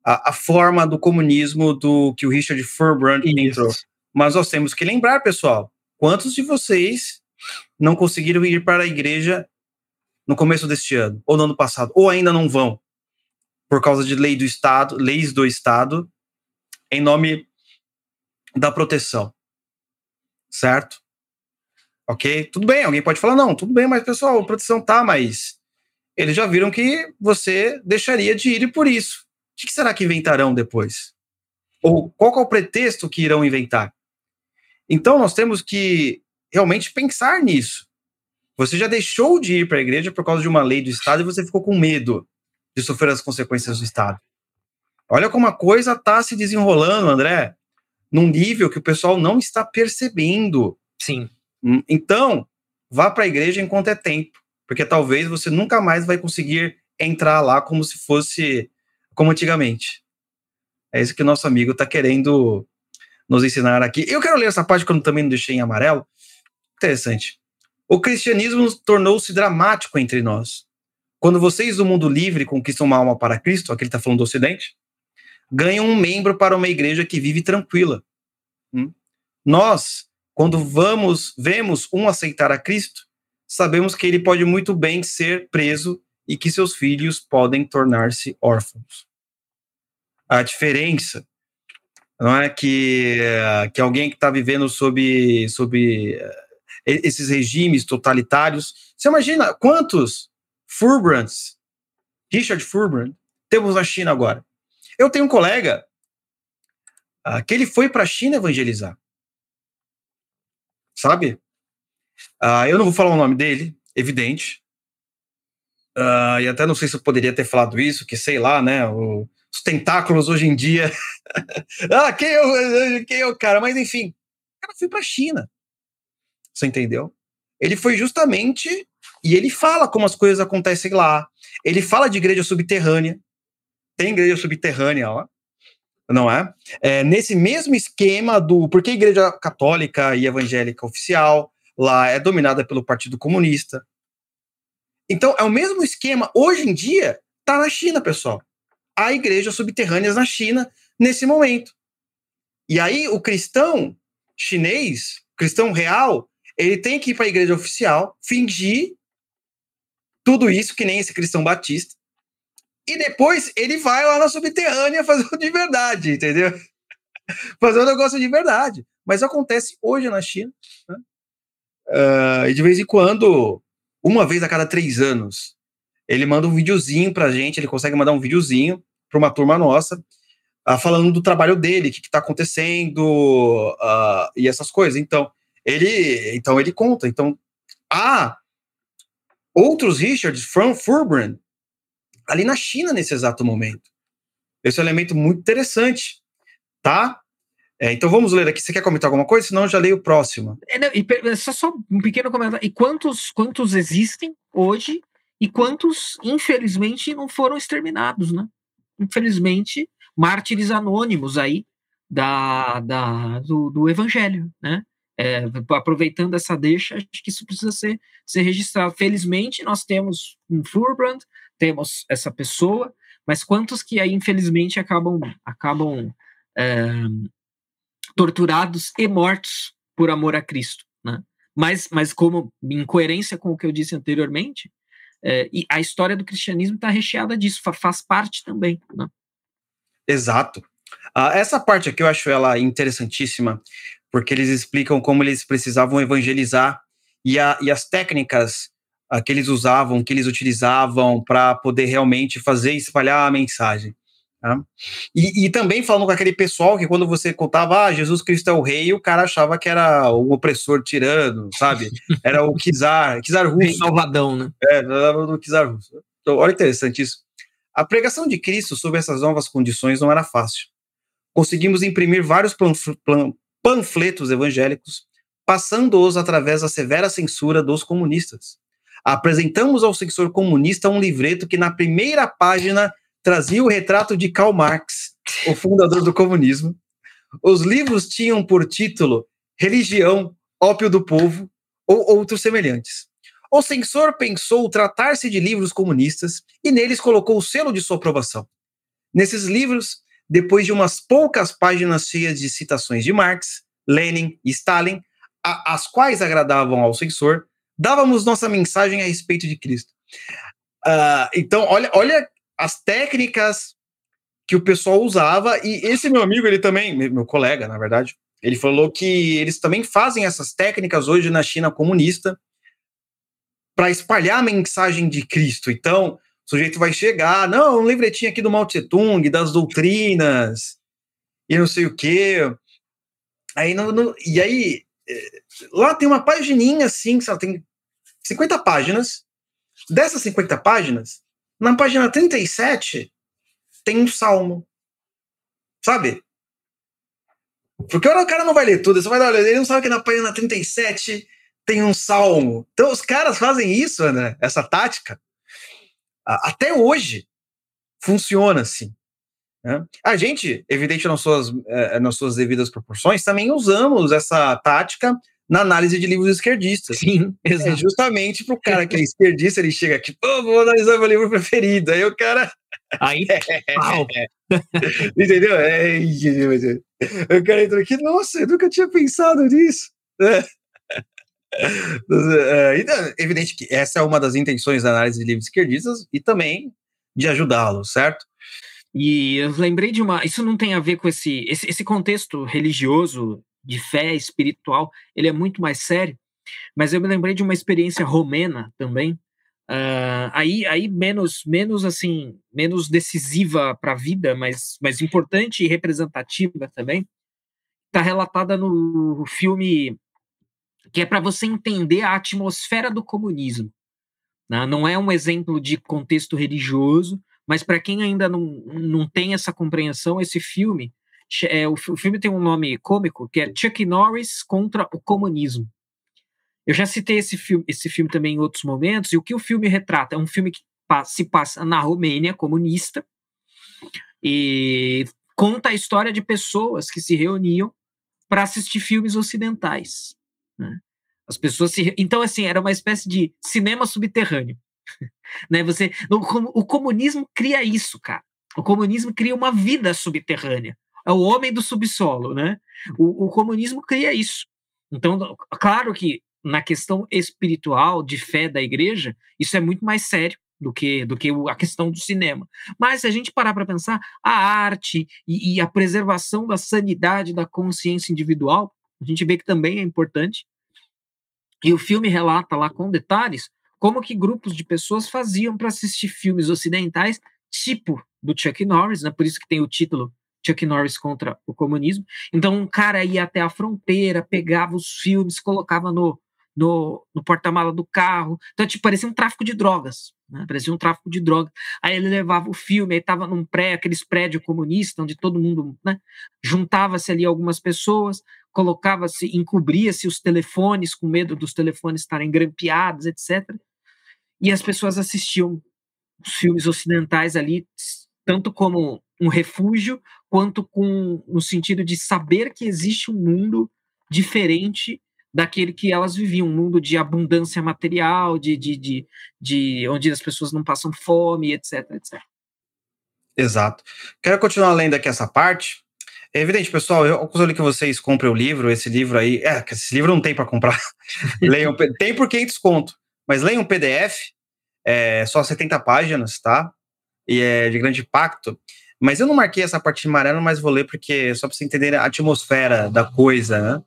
a, a forma do comunismo do que o Richard Furbrand entrou. Mas nós temos que lembrar pessoal quantos de vocês não conseguiram ir para a igreja no começo deste ano ou no ano passado ou ainda não vão por causa de lei do estado leis do estado em nome da proteção certo? Ok? Tudo bem, alguém pode falar, não, tudo bem, mas pessoal, proteção tá, mas eles já viram que você deixaria de ir por isso. O que será que inventarão depois? Ou qual é o pretexto que irão inventar? Então, nós temos que realmente pensar nisso. Você já deixou de ir para a igreja por causa de uma lei do Estado e você ficou com medo de sofrer as consequências do Estado. Olha como a coisa está se desenrolando, André num nível que o pessoal não está percebendo. Sim. Hum, então, vá para a igreja enquanto é tempo. porque talvez você nunca mais vai conseguir entrar lá como se fosse como antigamente. É isso que o nosso amigo está querendo nos ensinar aqui. Eu quero ler essa parte que eu também não deixei em amarelo. Interessante. O cristianismo tornou-se dramático entre nós. Quando vocês do mundo livre conquistam uma alma para Cristo, aqui ele está falando do Ocidente, ganham um membro para uma igreja que vive tranquila. Hum? Nós, quando vamos, vemos um aceitar a Cristo, sabemos que ele pode muito bem ser preso e que seus filhos podem tornar-se órfãos. A diferença não é que, que alguém que está vivendo sob, sob eh, esses regimes totalitários. Você imagina quantos Furbrands, Richard Furbrand, temos na China agora? Eu tenho um colega uh, que ele foi para a China evangelizar. Sabe? Uh, eu não vou falar o nome dele, evidente. Uh, e até não sei se eu poderia ter falado isso, que sei lá, né? O, os tentáculos hoje em dia. ah, quem é, quem é o cara? Mas enfim, o cara foi para a China. Você entendeu? Ele foi justamente. E ele fala como as coisas acontecem lá. Ele fala de igreja subterrânea. Tem igreja subterrânea lá. Não é? é? Nesse mesmo esquema do. Porque a igreja católica e evangélica oficial lá é dominada pelo Partido Comunista. Então, é o mesmo esquema. Hoje em dia, tá na China, pessoal. Há igrejas subterrâneas na China nesse momento. E aí, o cristão chinês, cristão real, ele tem que ir para a igreja oficial, fingir tudo isso, que nem esse cristão batista, e depois ele vai lá na subterrânea fazer de verdade, entendeu? fazer um negócio de verdade. Mas acontece hoje na China. Né? Uh, e de vez em quando, uma vez a cada três anos, ele manda um videozinho pra gente, ele consegue mandar um videozinho para uma turma nossa, uh, falando do trabalho dele, o que, está acontecendo uh, e essas coisas. Então, ele, então ele conta. Então, há outros Richards from Furbrand ali na China nesse exato momento. Esse é um elemento muito interessante, tá? É, então vamos ler aqui. Você quer comentar alguma coisa? Senão eu já leio o próximo. É, não, e, só, só um pequeno comentário. E quantos, quantos existem hoje e quantos, infelizmente, não foram exterminados, né? Infelizmente, mártires anônimos aí da, da, do, do evangelho, né? é, aproveitando essa deixa, acho que isso precisa ser, ser registrado. Felizmente, nós temos um Furbrand, temos essa pessoa, mas quantos que aí, infelizmente, acabam, acabam é, torturados e mortos por amor a Cristo, né? Mas, mas como em coerência com o que eu disse anteriormente, é, e a história do cristianismo está recheada disso, faz parte também, né? Exato. Uh, essa parte aqui eu acho ela interessantíssima, porque eles explicam como eles precisavam evangelizar e, a, e as técnicas a, que eles usavam, que eles utilizavam para poder realmente fazer espalhar a mensagem. Tá? E, e, também falando com aquele pessoal que quando você contava, ah, Jesus Cristo é o rei, o cara achava que era o opressor tirano, sabe? Era o Kizar, Kizar russo. Malvadão, né? É, do Kizar russo. Então, olha interessante isso. A pregação de Cristo sobre essas novas condições não era fácil. Conseguimos imprimir vários panfletos evangélicos, passando-os através da severa censura dos comunistas. Apresentamos ao censor comunista um livreto que, na primeira página, trazia o retrato de Karl Marx, o fundador do comunismo. Os livros tinham por título Religião, Ópio do Povo ou outros semelhantes. O censor pensou tratar-se de livros comunistas e neles colocou o selo de sua aprovação. Nesses livros, depois de umas poucas páginas cheias de citações de Marx, Lenin e Stalin, a, as quais agradavam ao censor, dávamos nossa mensagem a respeito de Cristo. Uh, então, olha, olha as técnicas que o pessoal usava, e esse meu amigo, ele também, meu colega, na verdade, ele falou que eles também fazem essas técnicas hoje na China comunista para espalhar a mensagem de Cristo. Então, o sujeito vai chegar, não, um livretinho aqui do Mao Tse Tung, das doutrinas, e não sei o quê. Aí e aí, lá tem uma pagininha assim, que tem 50 páginas. Dessas 50 páginas, na página 37, tem um salmo. Sabe? Porque o cara não vai ler tudo, você vai dar, ele não sabe que na página 37 tem um salmo. Então os caras fazem isso, André, essa tática. Até hoje funciona assim. Né? A gente, evidente nas suas, eh, nas suas devidas proporções, também usamos essa tática na análise de livros esquerdistas. Sim, é exato. É justamente para o cara que é esquerdista, ele chega aqui, pô, vou analisar meu livro preferido. Aí o cara. Aí, pau. Entendeu? É, o cara entrou aqui, nossa, eu nunca tinha pensado nisso. É. É, então, evidente que essa é uma das intenções da análise de livros esquerdistas e também de ajudá-los, certo? E eu lembrei de uma. Isso não tem a ver com esse, esse, esse contexto religioso de fé espiritual, ele é muito mais sério. Mas eu me lembrei de uma experiência romena também, uh, aí, aí menos, menos assim, menos decisiva para a vida, mas, mas importante e representativa também. Está relatada no filme que é para você entender a atmosfera do comunismo. Né? Não é um exemplo de contexto religioso, mas para quem ainda não, não tem essa compreensão, esse filme é, o, o filme tem um nome cômico que é Chuck Norris contra o comunismo. Eu já citei esse filme, esse filme também em outros momentos, e o que o filme retrata é um filme que se passa na Romênia comunista e conta a história de pessoas que se reuniam para assistir filmes ocidentais. Né? As pessoas se então assim era uma espécie de cinema subterrâneo, né? Você o, o comunismo cria isso, cara. O comunismo cria uma vida subterrânea é o homem do subsolo, né? O, o comunismo cria isso. Então, claro que na questão espiritual de fé da igreja, isso é muito mais sério do que, do que a questão do cinema. Mas se a gente parar para pensar, a arte e, e, a preservação da sanidade da consciência individual, a gente vê que também é importante. E o filme relata lá com detalhes como que grupos de pessoas faziam para assistir filmes ocidentais, tipo do Chuck Norris, né? por isso que tem o título Chuck Norris contra o comunismo. Então, um cara ia até a fronteira, pegava os filmes, colocava no, no, no porta-mala do carro. Então, tipo, parecia um tráfico de drogas. Né? Parecia um tráfico de drogas. Aí ele levava o filme, aí estava num pré, aqueles prédios comunistas, onde todo mundo né, juntava-se ali algumas pessoas, colocava-se, encobria-se os telefones, com medo dos telefones estarem grampeados, etc. E as pessoas assistiam os filmes ocidentais ali, tanto como um refúgio, quanto com no sentido de saber que existe um mundo diferente daquele que elas viviam, um mundo de abundância material, de, de, de, de onde as pessoas não passam fome, etc, etc. Exato. Quero continuar lendo aqui essa parte. É evidente, pessoal, eu aconselho que vocês comprem o livro, esse livro aí, é, que esse livro não tem para comprar. leiam, tem por 500 conto, mas leiam um PDF, é só 70 páginas, tá? E é de grande impacto. Mas eu não marquei essa parte amarela, mas vou ler porque só para você entender a atmosfera da coisa, né?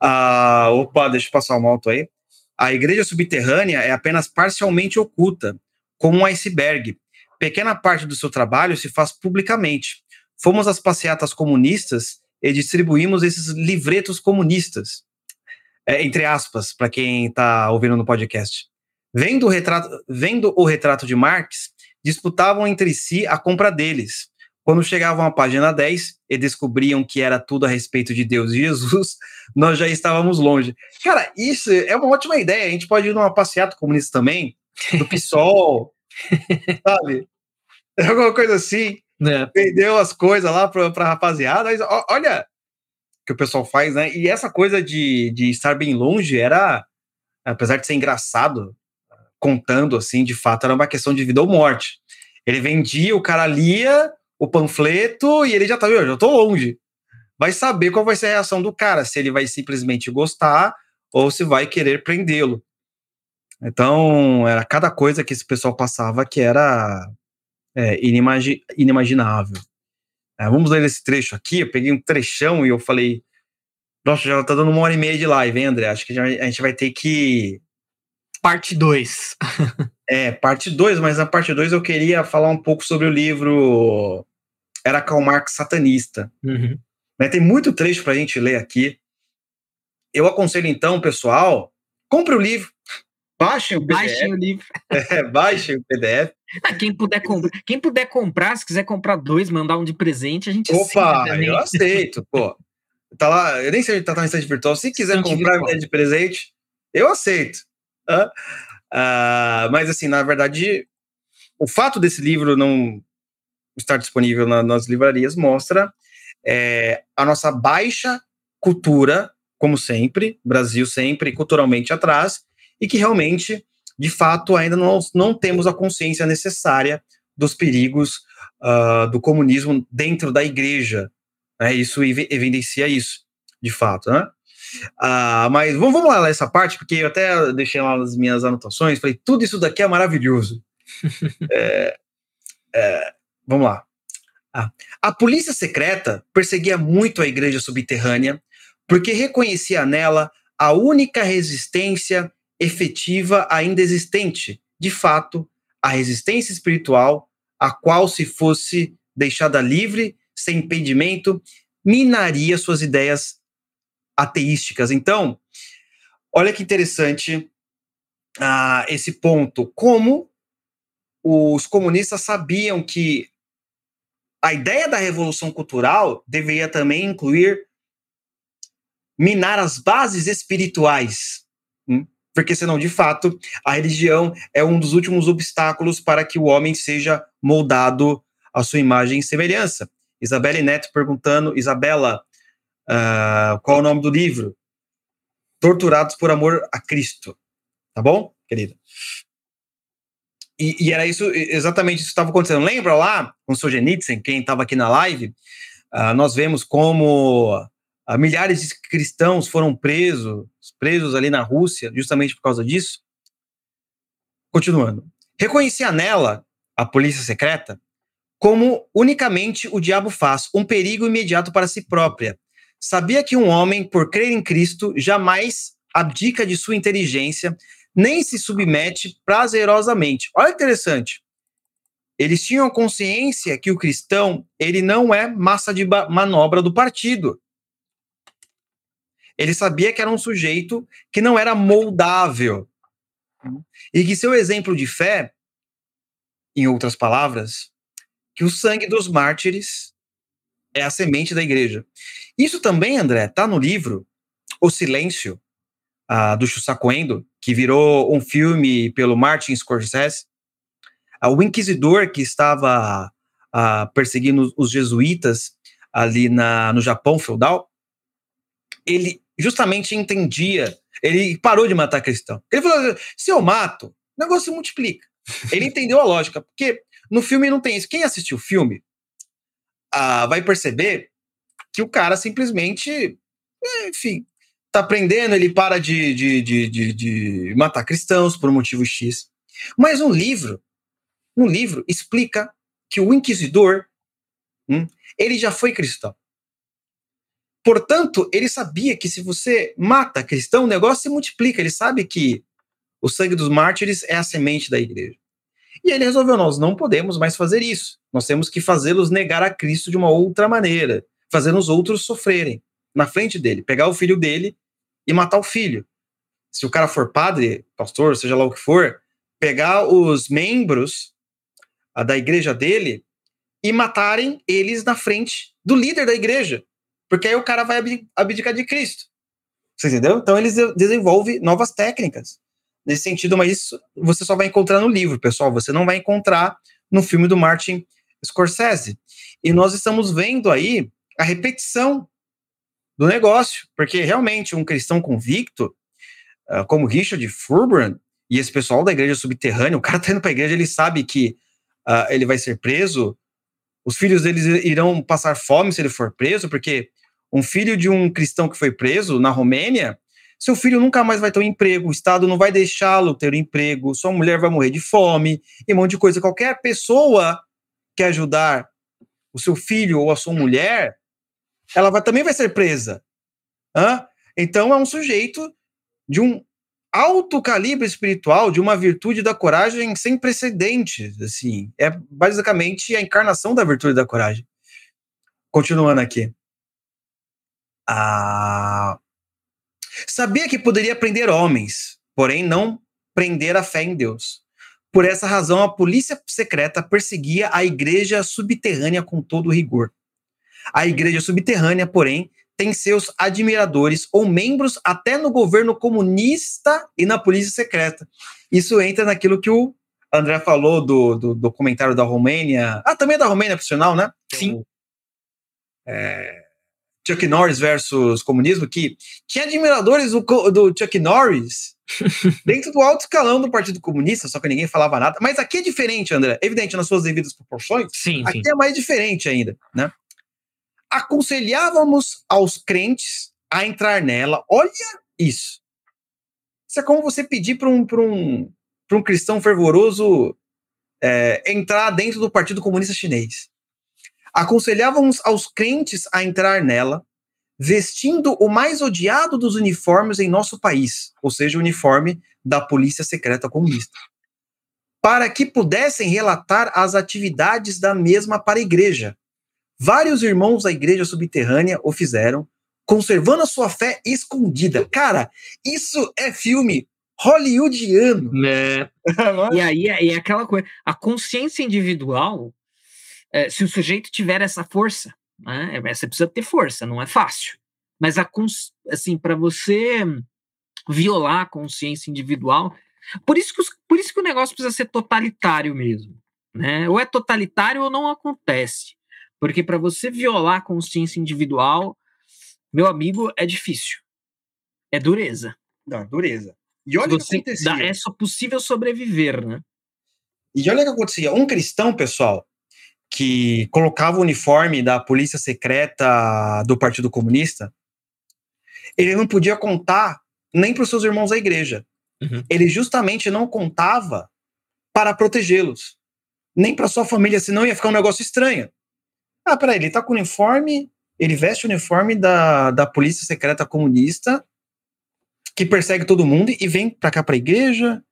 Ah, opa, deixa eu passar o moto aí. A igreja subterrânea é apenas parcialmente oculta, como um iceberg. Pequena parte do seu trabalho se faz publicamente. Fomos às passeatas comunistas e distribuímos esses livretos comunistas. É, entre aspas, para quem está ouvindo no podcast. Vendo o, retrato, vendo o retrato de Marx, disputavam entre si a compra deles. Quando chegavam à página 10 e descobriam que era tudo a respeito de Deus e Jesus, nós já estávamos longe. Cara, isso é uma ótima ideia. A gente pode ir numa passeata comunista também, do PSOL, sabe? Alguma coisa assim. É. Vendeu as coisas lá para a rapaziada. Mas, olha que o pessoal faz, né? E essa coisa de, de estar bem longe era, apesar de ser engraçado, contando assim, de fato, era uma questão de vida ou morte. Ele vendia, o cara lia o panfleto e ele já tá, eu já tô longe. Vai saber qual vai ser a reação do cara, se ele vai simplesmente gostar ou se vai querer prendê-lo. Então, era cada coisa que esse pessoal passava que era é, inimagi inimaginável. É, vamos ler esse trecho aqui. Eu peguei um trechão e eu falei: Nossa, já tá dando uma hora e meia de live, hein, André? Acho que já, a gente vai ter que parte 2. é, parte 2, mas na parte 2 eu queria falar um pouco sobre o livro Era Karl Marx Satanista. Uhum. Né, tem muito trecho para a gente ler aqui. Eu aconselho então, pessoal, compre o livro, baixem o PDF. Baixem o livro. É, baixem o PDF. Ah, quem, puder comprar, quem puder comprar, se quiser comprar dois, mandar um de presente, a gente Opa, eu aceito, pô. Tá lá, eu nem sei se tá na estante virtual. Se quiser comprar, me de presente, eu aceito. Uh, mas, assim, na verdade, o fato desse livro não estar disponível na, nas livrarias mostra é, a nossa baixa cultura, como sempre, Brasil sempre culturalmente atrás, e que realmente, de fato, ainda não, não temos a consciência necessária dos perigos uh, do comunismo dentro da igreja. Né? Isso evidencia isso, de fato. Né? Uh, mas vamos, vamos lá essa parte, porque eu até deixei lá nas minhas anotações, falei, tudo isso daqui é maravilhoso. é, é, vamos lá. Ah, a polícia secreta perseguia muito a igreja subterrânea porque reconhecia nela a única resistência efetiva ainda existente, de fato, a resistência espiritual, a qual, se fosse deixada livre, sem impedimento, minaria suas ideias ateísticas. Então, olha que interessante uh, esse ponto. Como os comunistas sabiam que a ideia da revolução cultural deveria também incluir minar as bases espirituais. Porque senão, de fato, a religião é um dos últimos obstáculos para que o homem seja moldado à sua imagem e semelhança. Isabelle Neto perguntando, Isabela, uh, qual é o nome do livro? Torturados por Amor a Cristo. Tá bom, querida? E, e era isso, exatamente isso que estava acontecendo. Lembra lá, com o Solzhenitsyn, quem estava aqui na live, uh, nós vemos como uh, milhares de cristãos foram presos, presos ali na Rússia, justamente por causa disso. Continuando. Reconhecia nela, a polícia secreta, como unicamente o diabo faz, um perigo imediato para si própria. Sabia que um homem, por crer em Cristo, jamais abdica de sua inteligência, nem se submete prazerosamente. Olha que interessante. Eles tinham consciência que o cristão, ele não é massa de manobra do partido. Ele sabia que era um sujeito que não era moldável. E que seu exemplo de fé, em outras palavras, que o sangue dos mártires é a semente da igreja. Isso também, André, está no livro O Silêncio, uh, do Chusacoendo, que virou um filme pelo Martin Scorsese. Uh, o inquisidor que estava uh, perseguindo os jesuítas ali na, no Japão feudal, ele justamente entendia, ele parou de matar cristão. Ele falou: se eu mato, o negócio se multiplica. Ele entendeu a lógica, porque no filme não tem isso. Quem assistiu o filme ah, vai perceber que o cara simplesmente, enfim, tá aprendendo, ele para de, de, de, de, de matar cristãos por um motivo X. Mas um livro, um livro explica que o inquisidor, hum, ele já foi cristão. Portanto, ele sabia que se você mata cristão, o negócio se multiplica. Ele sabe que o sangue dos mártires é a semente da igreja. E ele resolveu: nós não podemos mais fazer isso. Nós temos que fazê-los negar a Cristo de uma outra maneira, fazendo os outros sofrerem na frente dele, pegar o filho dele e matar o filho. Se o cara for padre, pastor, seja lá o que for, pegar os membros da igreja dele e matarem eles na frente do líder da igreja. Porque aí o cara vai abdicar de Cristo. Você entendeu? Então eles desenvolvem novas técnicas nesse sentido, mas isso você só vai encontrar no livro, pessoal. Você não vai encontrar no filme do Martin Scorsese. E nós estamos vendo aí a repetição do negócio, porque realmente um cristão convicto, uh, como Richard Furbrand, e esse pessoal da igreja subterrânea, o cara tá indo para a igreja, ele sabe que uh, ele vai ser preso, os filhos deles irão passar fome se ele for preso, porque um filho de um cristão que foi preso na Romênia, seu filho nunca mais vai ter um emprego, o Estado não vai deixá-lo ter um emprego, sua mulher vai morrer de fome, e um monte de coisa. Qualquer pessoa que ajudar o seu filho ou a sua mulher, ela vai, também vai ser presa. Hã? Então é um sujeito de um alto calibre espiritual, de uma virtude da coragem sem precedentes, assim, é basicamente a encarnação da virtude da coragem. Continuando aqui. Ah, Sabia que poderia prender homens, porém não prender a fé em Deus. Por essa razão, a polícia secreta perseguia a igreja subterrânea com todo rigor. A igreja subterrânea, porém, tem seus admiradores ou membros até no governo comunista e na polícia secreta. Isso entra naquilo que o André falou do, do documentário da Romênia. Ah, também é da Romênia profissional, né? Sim. É, Chuck Norris versus comunismo, que tinha admiradores do, do Chuck Norris dentro do alto escalão do Partido Comunista, só que ninguém falava nada. Mas aqui é diferente, André. Evidente, nas suas devidas proporções. Sim, aqui sim. é mais diferente ainda, né? Aconselhávamos aos crentes a entrar nela. Olha isso. Isso é como você pedir para um, um, um cristão fervoroso é, entrar dentro do Partido Comunista Chinês. Aconselhávamos aos crentes a entrar nela, vestindo o mais odiado dos uniformes em nosso país, ou seja, o uniforme da Polícia Secreta Comunista, para que pudessem relatar as atividades da mesma para a igreja. Vários irmãos da igreja subterrânea o fizeram, conservando a sua fé escondida. Cara, isso é filme hollywoodiano. É. e aí é, aquela coisa, a consciência individual, é, se o sujeito tiver essa força, né, você precisa ter força, não é fácil. Mas a assim, para você violar a consciência individual, por isso, que os, por isso que o negócio precisa ser totalitário mesmo. Né? Ou é totalitário ou não acontece. Porque para você violar a consciência individual, meu amigo, é difícil. É dureza. Não, dureza. E olha o que acontecia. É só possível sobreviver, né? E olha o que acontecia. Um cristão, pessoal, que colocava o uniforme da polícia secreta do Partido Comunista, ele não podia contar nem para os seus irmãos da igreja. Uhum. Ele justamente não contava para protegê-los, nem para sua família, senão ia ficar um negócio estranho. Ah, peraí, ele tá com o uniforme, ele veste o uniforme da, da polícia secreta comunista, que persegue todo mundo e vem pra cá pra igreja.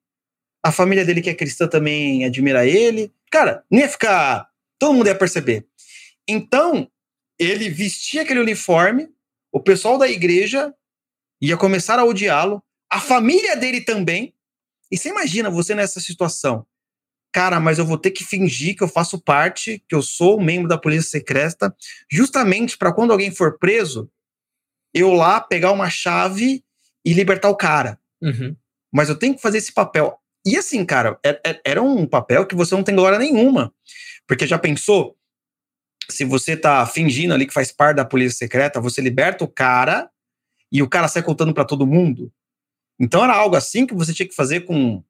A família dele, que é cristã, também admira ele. Cara, não ia ficar. Todo mundo ia perceber. Então, ele vestia aquele uniforme, o pessoal da igreja ia começar a odiá-lo, a família dele também. E você imagina você nessa situação. Cara, mas eu vou ter que fingir que eu faço parte, que eu sou membro da polícia secreta, justamente para quando alguém for preso, eu lá pegar uma chave e libertar o cara. Uhum. Mas eu tenho que fazer esse papel. E assim, cara, é, é, era um papel que você não tem glória nenhuma. Porque já pensou? Se você tá fingindo ali que faz parte da polícia secreta, você liberta o cara e o cara sai contando para todo mundo. Então era algo assim que você tinha que fazer com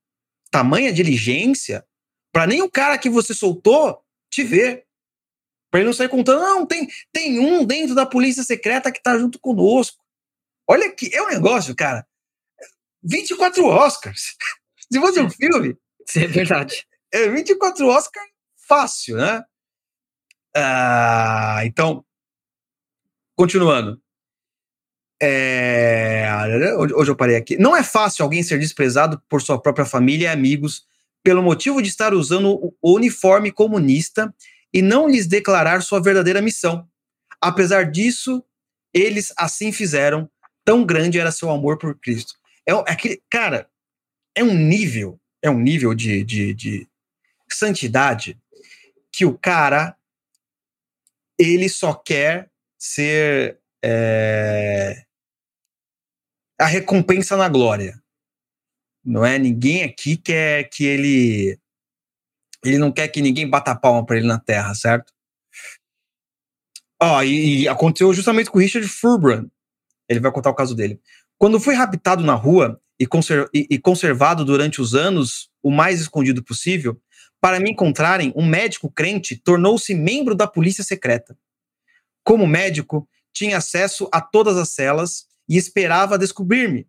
tamanha diligência para nem o cara que você soltou te ver. Para ele não sair contando, não, tem, tem um dentro da polícia secreta que tá junto conosco. Olha que é um negócio, cara. 24 Oscars. Se fosse um filme. Sim, é verdade. É 24 Oscars fácil, né? Ah, então, continuando. É... Hoje eu parei aqui. Não é fácil alguém ser desprezado por sua própria família e amigos pelo motivo de estar usando o uniforme comunista e não lhes declarar sua verdadeira missão. Apesar disso, eles assim fizeram, tão grande era seu amor por Cristo. É, é aquele, cara, é um nível, é um nível de, de, de santidade que o cara ele só quer ser é, a recompensa na glória. Não é ninguém aqui quer que ele ele não quer que ninguém bata palma para ele na terra, certo? Ó, oh, e, e, aconteceu justamente com o Richard Furbrand, ele vai contar o caso dele. Quando foi raptado na rua e, conser e, e conservado durante os anos o mais escondido possível, para me encontrarem, um médico crente tornou-se membro da polícia secreta. Como médico, tinha acesso a todas as celas e esperava descobrir-me.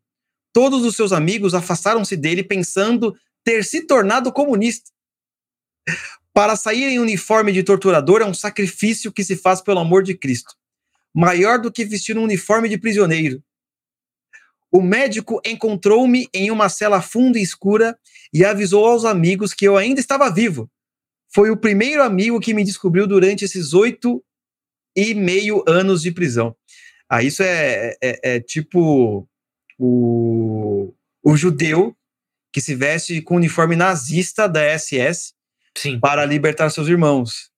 Todos os seus amigos afastaram-se dele pensando ter se tornado comunista. Para sair em uniforme de torturador é um sacrifício que se faz pelo amor de Cristo maior do que vestir um uniforme de prisioneiro. O médico encontrou-me em uma cela funda e escura e avisou aos amigos que eu ainda estava vivo. Foi o primeiro amigo que me descobriu durante esses oito e meio anos de prisão. Ah, isso é, é, é tipo o, o judeu que se veste com o uniforme nazista da SS Sim. para libertar seus irmãos.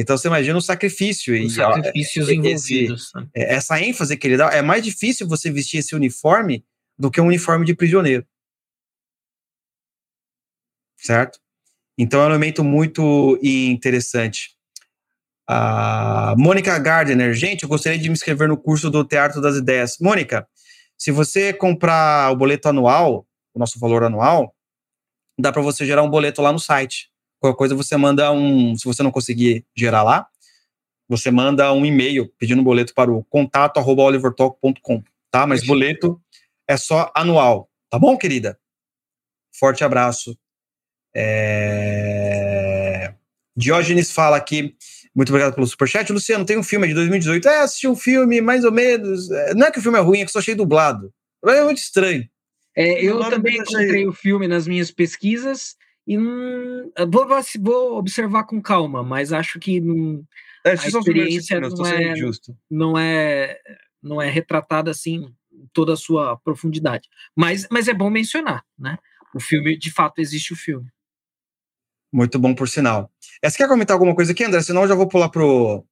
Então você imagina o sacrifício. Os sacrifícios e, envolvidos. Esse, né? é, essa ênfase que ele dá, é mais difícil você vestir esse uniforme do que um uniforme de prisioneiro. Certo? Então é um elemento muito interessante. A Mônica Gardner, gente, eu gostaria de me inscrever no curso do Teatro das Ideias. Mônica, se você comprar o boleto anual, o nosso valor anual, dá para você gerar um boleto lá no site. Qualquer coisa você manda um, se você não conseguir gerar lá, você manda um e-mail pedindo um boleto para o contato olivertalk.com, tá? Mas boleto é só anual, tá bom, querida? Forte abraço. É... Diógenes fala aqui, muito obrigado pelo superchat. Luciano, tem um filme de 2018. É, assisti um filme, mais ou menos. É, não é que o filme é ruim, é que só achei dublado. É muito estranho. É, eu também encontrei o filme nas minhas pesquisas e hum, vou, vou, observar com calma, mas acho que hum, é, a experiência não é, não, é, não é retratada assim toda a sua profundidade. Mas, mas é bom mencionar, né? O filme, de fato, existe o filme. Muito bom, por sinal. É, você quer comentar alguma coisa aqui, André? Senão eu já vou pular pro,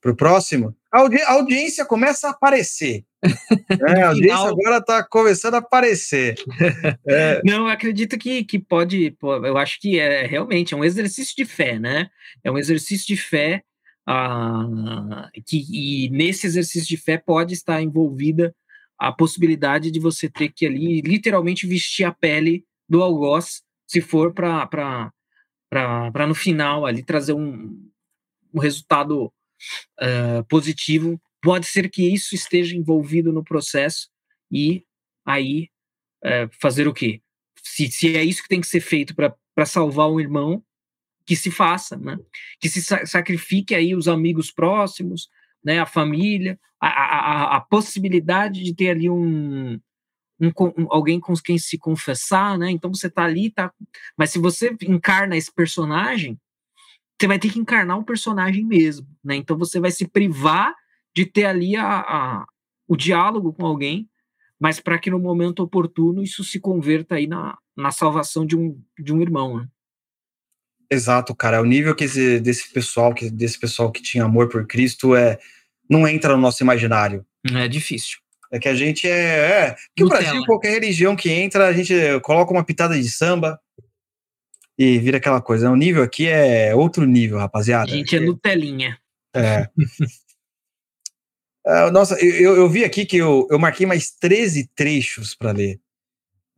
pro próximo. A, audi audiência começa a aparecer. é, a audiência agora está começando a aparecer. É. Não, eu acredito que, que pode. Eu acho que é realmente é um exercício de fé, né? É um exercício de fé. Ah, que, e nesse exercício de fé pode estar envolvida a possibilidade de você ter que ali literalmente vestir a pele do algoz se for para para no final ali trazer um, um resultado uh, positivo. Pode ser que isso esteja envolvido no processo e aí uh, fazer o quê? Se, se é isso que tem que ser feito para salvar um irmão, que se faça, né? Que se sa sacrifique aí os amigos próximos, né? A família, a, a, a possibilidade de ter ali um, um, um, alguém com quem se confessar, né? Então você tá ali, tá. Mas se você encarna esse personagem, você vai ter que encarnar o um personagem mesmo, né? Então você vai se privar de ter ali a, a o diálogo com alguém, mas para que no momento oportuno isso se converta aí na, na salvação de um, de um irmão, né? Exato, cara. O nível que esse, desse pessoal, que desse pessoal que tinha amor por Cristo é não entra no nosso imaginário. É difícil. É que a gente é. é que o Brasil, qualquer religião que entra, a gente coloca uma pitada de samba e vira aquela coisa. O nível aqui é outro nível, rapaziada. A gente é Nutelinha. É. uh, nossa, eu, eu vi aqui que eu, eu marquei mais 13 trechos para ler.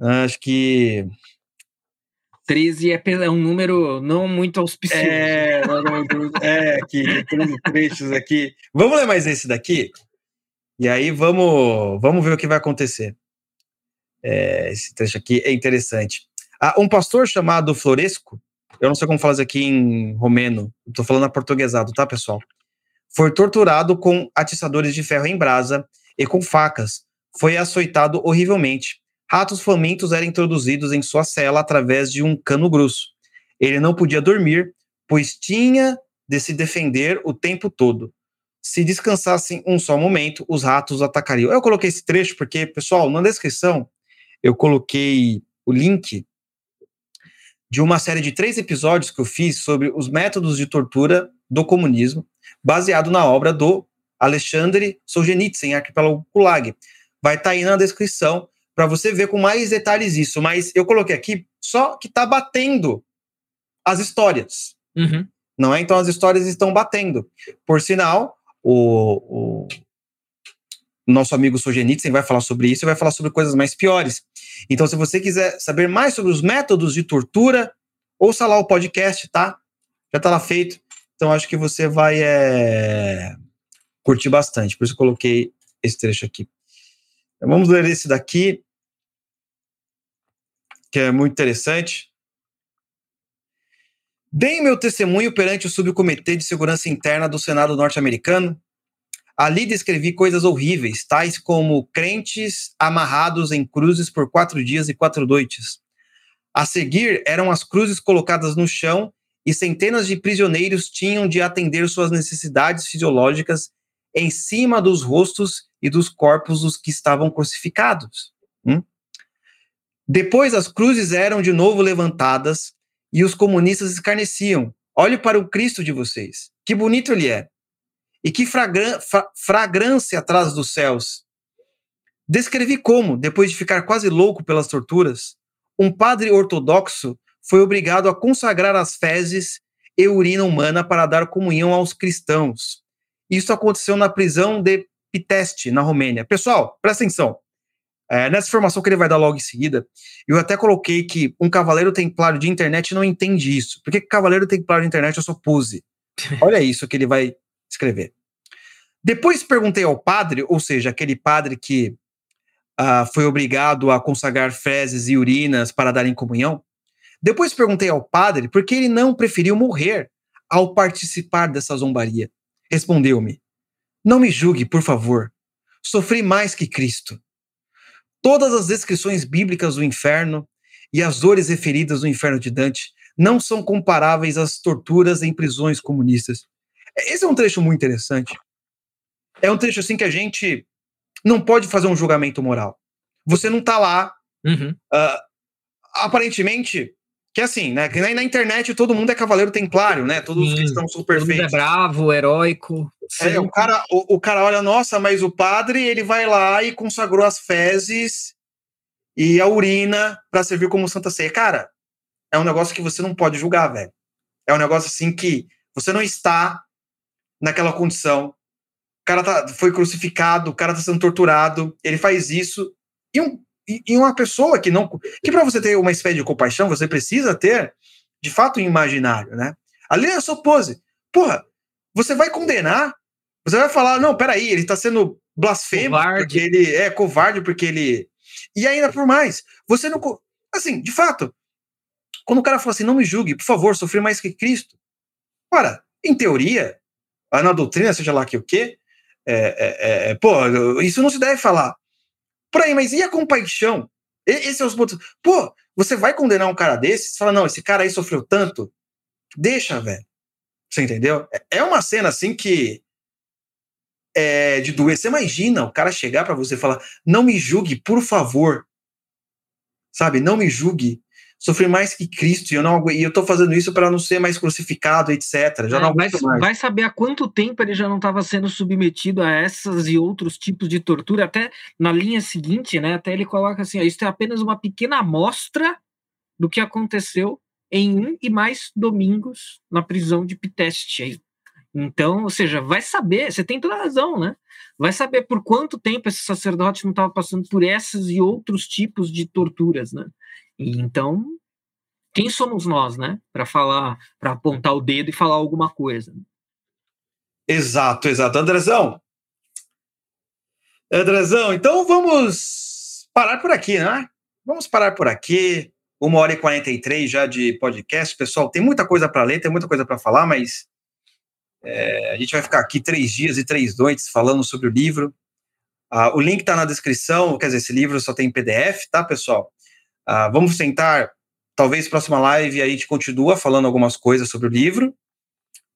Acho que. 13 é, é um número não muito auspicioso. É, é aqui, 13 trechos aqui. Vamos ler mais esse daqui? E aí vamos, vamos ver o que vai acontecer. É, esse trecho aqui é interessante. Ah, um pastor chamado Floresco, eu não sei como falar aqui em romeno, estou falando aportuguesado, tá, pessoal? Foi torturado com atiçadores de ferro em brasa e com facas. Foi açoitado horrivelmente. Ratos famintos eram introduzidos em sua cela através de um cano grosso. Ele não podia dormir, pois tinha de se defender o tempo todo se descansassem um só momento, os ratos atacariam. Eu coloquei esse trecho porque, pessoal, na descrição eu coloquei o link de uma série de três episódios que eu fiz sobre os métodos de tortura do comunismo, baseado na obra do Alexandre Solzhenitsyn, Arquipélago Gulag. Vai estar tá aí na descrição para você ver com mais detalhes isso, mas eu coloquei aqui só que está batendo as histórias. Uhum. Não é? Então as histórias estão batendo. Por sinal, o, o nosso amigo Sogenitsen vai falar sobre isso e vai falar sobre coisas mais piores. Então, se você quiser saber mais sobre os métodos de tortura, ouça lá o podcast, tá? Já tá lá feito. Então, acho que você vai é, curtir bastante. Por isso, coloquei esse trecho aqui. Então, vamos ler esse daqui, que é muito interessante. Dei meu testemunho perante o Subcomitê de Segurança Interna do Senado norte-americano. Ali descrevi coisas horríveis, tais como crentes amarrados em cruzes por quatro dias e quatro noites. A seguir eram as cruzes colocadas no chão e centenas de prisioneiros tinham de atender suas necessidades fisiológicas em cima dos rostos e dos corpos dos que estavam crucificados. Hum? Depois as cruzes eram de novo levantadas e os comunistas escarneciam. Olhe para o Cristo de vocês. Que bonito ele é. E que fragrân fragrância atrás dos céus. Descrevi como, depois de ficar quase louco pelas torturas, um padre ortodoxo foi obrigado a consagrar as fezes e urina humana para dar comunhão aos cristãos. Isso aconteceu na prisão de Piteste, na Romênia. Pessoal, presta atenção. É, nessa informação que ele vai dar logo em seguida, eu até coloquei que um cavaleiro templário de internet não entende isso. Por que cavaleiro templário de internet é só pose? Olha isso que ele vai escrever. Depois perguntei ao padre, ou seja, aquele padre que uh, foi obrigado a consagrar fezes e urinas para dar em comunhão. Depois perguntei ao padre por que ele não preferiu morrer ao participar dessa zombaria. Respondeu-me: Não me julgue, por favor. Sofri mais que Cristo. Todas as descrições bíblicas do inferno e as dores referidas no inferno de Dante não são comparáveis às torturas em prisões comunistas. Esse é um trecho muito interessante. É um trecho assim que a gente não pode fazer um julgamento moral. Você não está lá. Uhum. Uh, aparentemente, que é assim, né? Que na, internet todo mundo é cavaleiro templário, né? Todos Sim, os cristãos são perfeitos. Todo mundo é bravo, heróico. É, o cara, o, o, cara olha, nossa, mas o padre ele vai lá e consagrou as fezes e a urina para servir como santa ceia. Cara, é um negócio que você não pode julgar, velho. É um negócio assim que você não está naquela condição cara tá, foi crucificado, o cara tá sendo torturado, ele faz isso. E, um, e, e uma pessoa que não. Que para você ter uma espécie de compaixão, você precisa ter, de fato, um imaginário, né? Ali é só pose. Porra, você vai condenar, você vai falar, não, peraí, ele tá sendo blasfemo, covarde. porque ele é covarde, porque ele. E ainda por mais, você não. Assim, de fato, quando o cara fala assim, não me julgue, por favor, sofri mais que Cristo. Ora, em teoria, na doutrina, seja lá que o quê, é, é, é, pô, isso não se deve falar. Por aí, mas e a compaixão? E, esses são os pontos. Pô, você vai condenar um cara desse? Você fala, não, esse cara aí sofreu tanto? Deixa, velho. Você entendeu? É, é uma cena assim que. É de doer. Você imagina o cara chegar para você e falar: não me julgue, por favor. Sabe? Não me julgue sofri mais que Cristo e eu não e eu tô fazendo isso para não ser mais crucificado, etc. Já é, não vai, vai saber há quanto tempo ele já não estava sendo submetido a essas e outros tipos de tortura. Até na linha seguinte, né? Até ele coloca assim: ó, isso é apenas uma pequena amostra do que aconteceu em um e mais domingos na prisão de Piteste. Então, ou seja, vai saber, você tem toda a razão, né? Vai saber por quanto tempo esse sacerdote não estava passando por essas e outros tipos de torturas, né? E então, quem somos nós, né, para falar, para apontar o dedo e falar alguma coisa? Exato, exato. Andrezão. Andrezão, então vamos parar por aqui, né? Vamos parar por aqui. Uma hora e 43 já de podcast. Pessoal, tem muita coisa para ler, tem muita coisa para falar, mas é, a gente vai ficar aqui três dias e três noites falando sobre o livro. Ah, o link está na descrição, quer dizer, esse livro só tem PDF, tá, pessoal? Uh, vamos sentar, talvez próxima live a gente continua falando algumas coisas sobre o livro.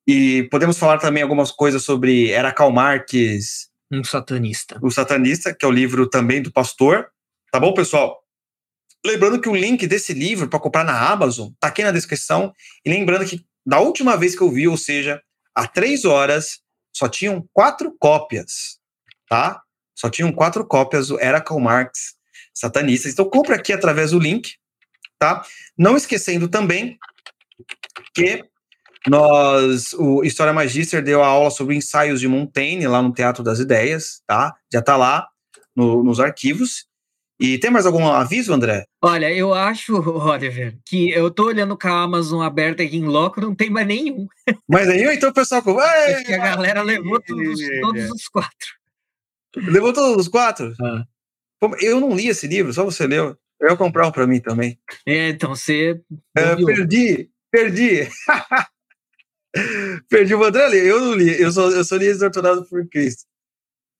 E podemos falar também algumas coisas sobre Era Karl Marx. Um satanista. O Satanista, que é o livro também do pastor. Tá bom, pessoal? Lembrando que o link desse livro para comprar na Amazon tá aqui na descrição. E lembrando que da última vez que eu vi, ou seja, há três horas, só tinham quatro cópias, tá? Só tinham quatro cópias do Era Karl Marx satanistas. Então, compre aqui através do link, tá? Não esquecendo também que nós, o História Magister deu a aula sobre ensaios de Montaigne lá no Teatro das Ideias, tá? Já tá lá no, nos arquivos. E tem mais algum aviso, André? Olha, eu acho, Oliver, que eu tô olhando com a Amazon aberta aqui em loco, não tem mais nenhum. Mais nenhum? Então o pessoal... Acho que a galera levou todos, todos os quatro. Levou todos os quatro? Ah. Eu não li esse livro, só você leu. Eu ia comprar um para mim também. É, então você. É, perdi, perdi. perdi o André Eu não li, eu só, eu só li Exortonado por Cristo.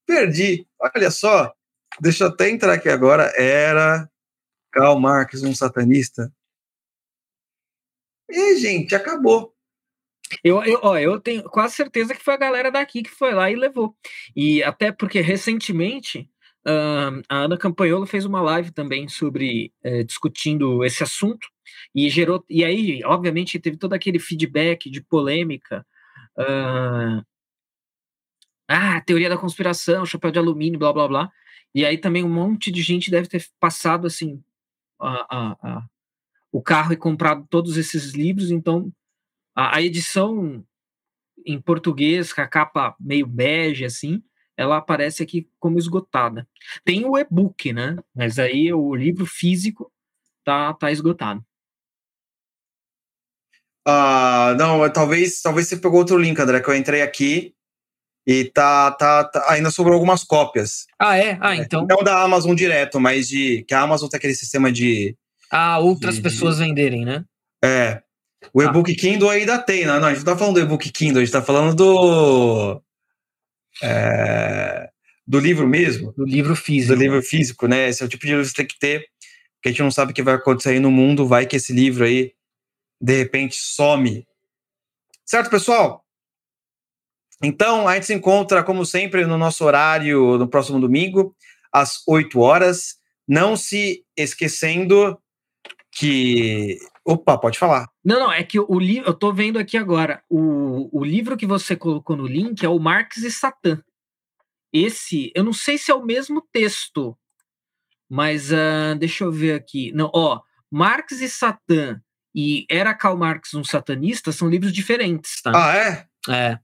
Perdi. Olha só, deixa eu até entrar aqui agora. Era Karl Marx um satanista? E, gente, acabou. Eu, eu, ó, eu tenho quase certeza que foi a galera daqui que foi lá e levou. E até porque recentemente uh, a Ana Campanholo fez uma live também sobre uh, discutindo esse assunto e gerou e aí obviamente teve todo aquele feedback de polêmica uh, ah teoria da conspiração chapéu de alumínio blá blá blá e aí também um monte de gente deve ter passado assim a, a, a, o carro e comprado todos esses livros então a edição em português com a capa meio bege assim ela aparece aqui como esgotada. Tem o e-book, né? Mas aí o livro físico tá, tá esgotado. Ah, não, talvez, talvez você pegou outro link, André, que eu entrei aqui e tá, tá, tá ainda sobrou algumas cópias. Ah, é? Ah, então. Não da Amazon direto, mas de que a Amazon tem aquele sistema de. Ah, outras de, pessoas de... venderem, né? É. O ah. e-book Kindle ainda tem, né? Não, a gente não tá falando do e-book Kindle, a gente tá falando do é, do livro mesmo. Do livro físico. Do livro físico, né? Esse é o tipo de livro que você tem que ter, porque a gente não sabe o que vai acontecer aí no mundo, vai que esse livro aí, de repente, some. Certo, pessoal? Então, a gente se encontra, como sempre, no nosso horário no próximo domingo, às 8 horas. Não se esquecendo que. Opa, pode falar. Não, não, é que o livro, eu tô vendo aqui agora, o, o livro que você colocou no link é o Marx e Satã. Esse, eu não sei se é o mesmo texto, mas uh, deixa eu ver aqui. Não, ó, Marx e Satã e Era Karl Marx um satanista são livros diferentes, tá? Ah, é? É.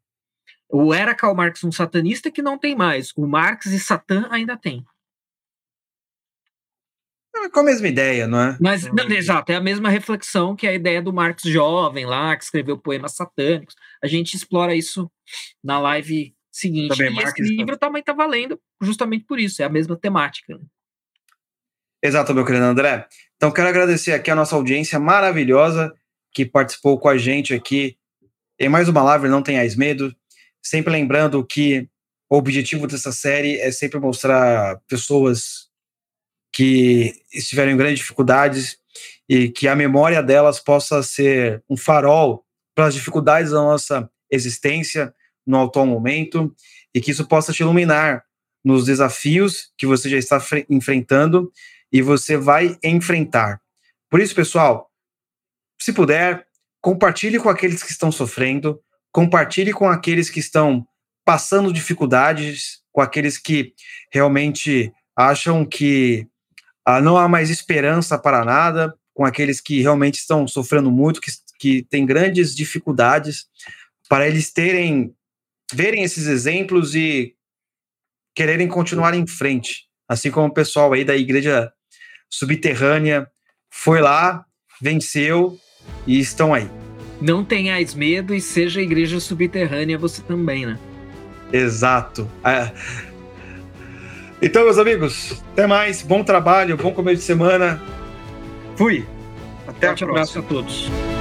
O Era Karl Marx um satanista que não tem mais. O Marx e Satã ainda tem. É com a mesma ideia, não é? Mas, não, exato, é a mesma reflexão que a ideia do Marx jovem lá, que escreveu poemas satânicos. A gente explora isso na live seguinte. Também, e Marx, esse livro também está valendo justamente por isso, é a mesma temática. Né? Exato, meu querido André. Então, quero agradecer aqui a nossa audiência maravilhosa que participou com a gente aqui em mais uma live, Não Tenhais Medo. Sempre lembrando que o objetivo dessa série é sempre mostrar pessoas que estiverem em grandes dificuldades e que a memória delas possa ser um farol para as dificuldades da nossa existência no atual momento e que isso possa te iluminar nos desafios que você já está enfrentando e você vai enfrentar. Por isso, pessoal, se puder, compartilhe com aqueles que estão sofrendo, compartilhe com aqueles que estão passando dificuldades, com aqueles que realmente acham que ah, não há mais esperança para nada com aqueles que realmente estão sofrendo muito, que, que têm grandes dificuldades, para eles terem, verem esses exemplos e quererem continuar em frente, assim como o pessoal aí da igreja subterrânea foi lá, venceu e estão aí. Não tenhais medo e seja igreja subterrânea você também, né? Exato. É, então, meus amigos, até mais. Bom trabalho, bom começo de semana. Fui. Até Forte a próxima. abraço a todos.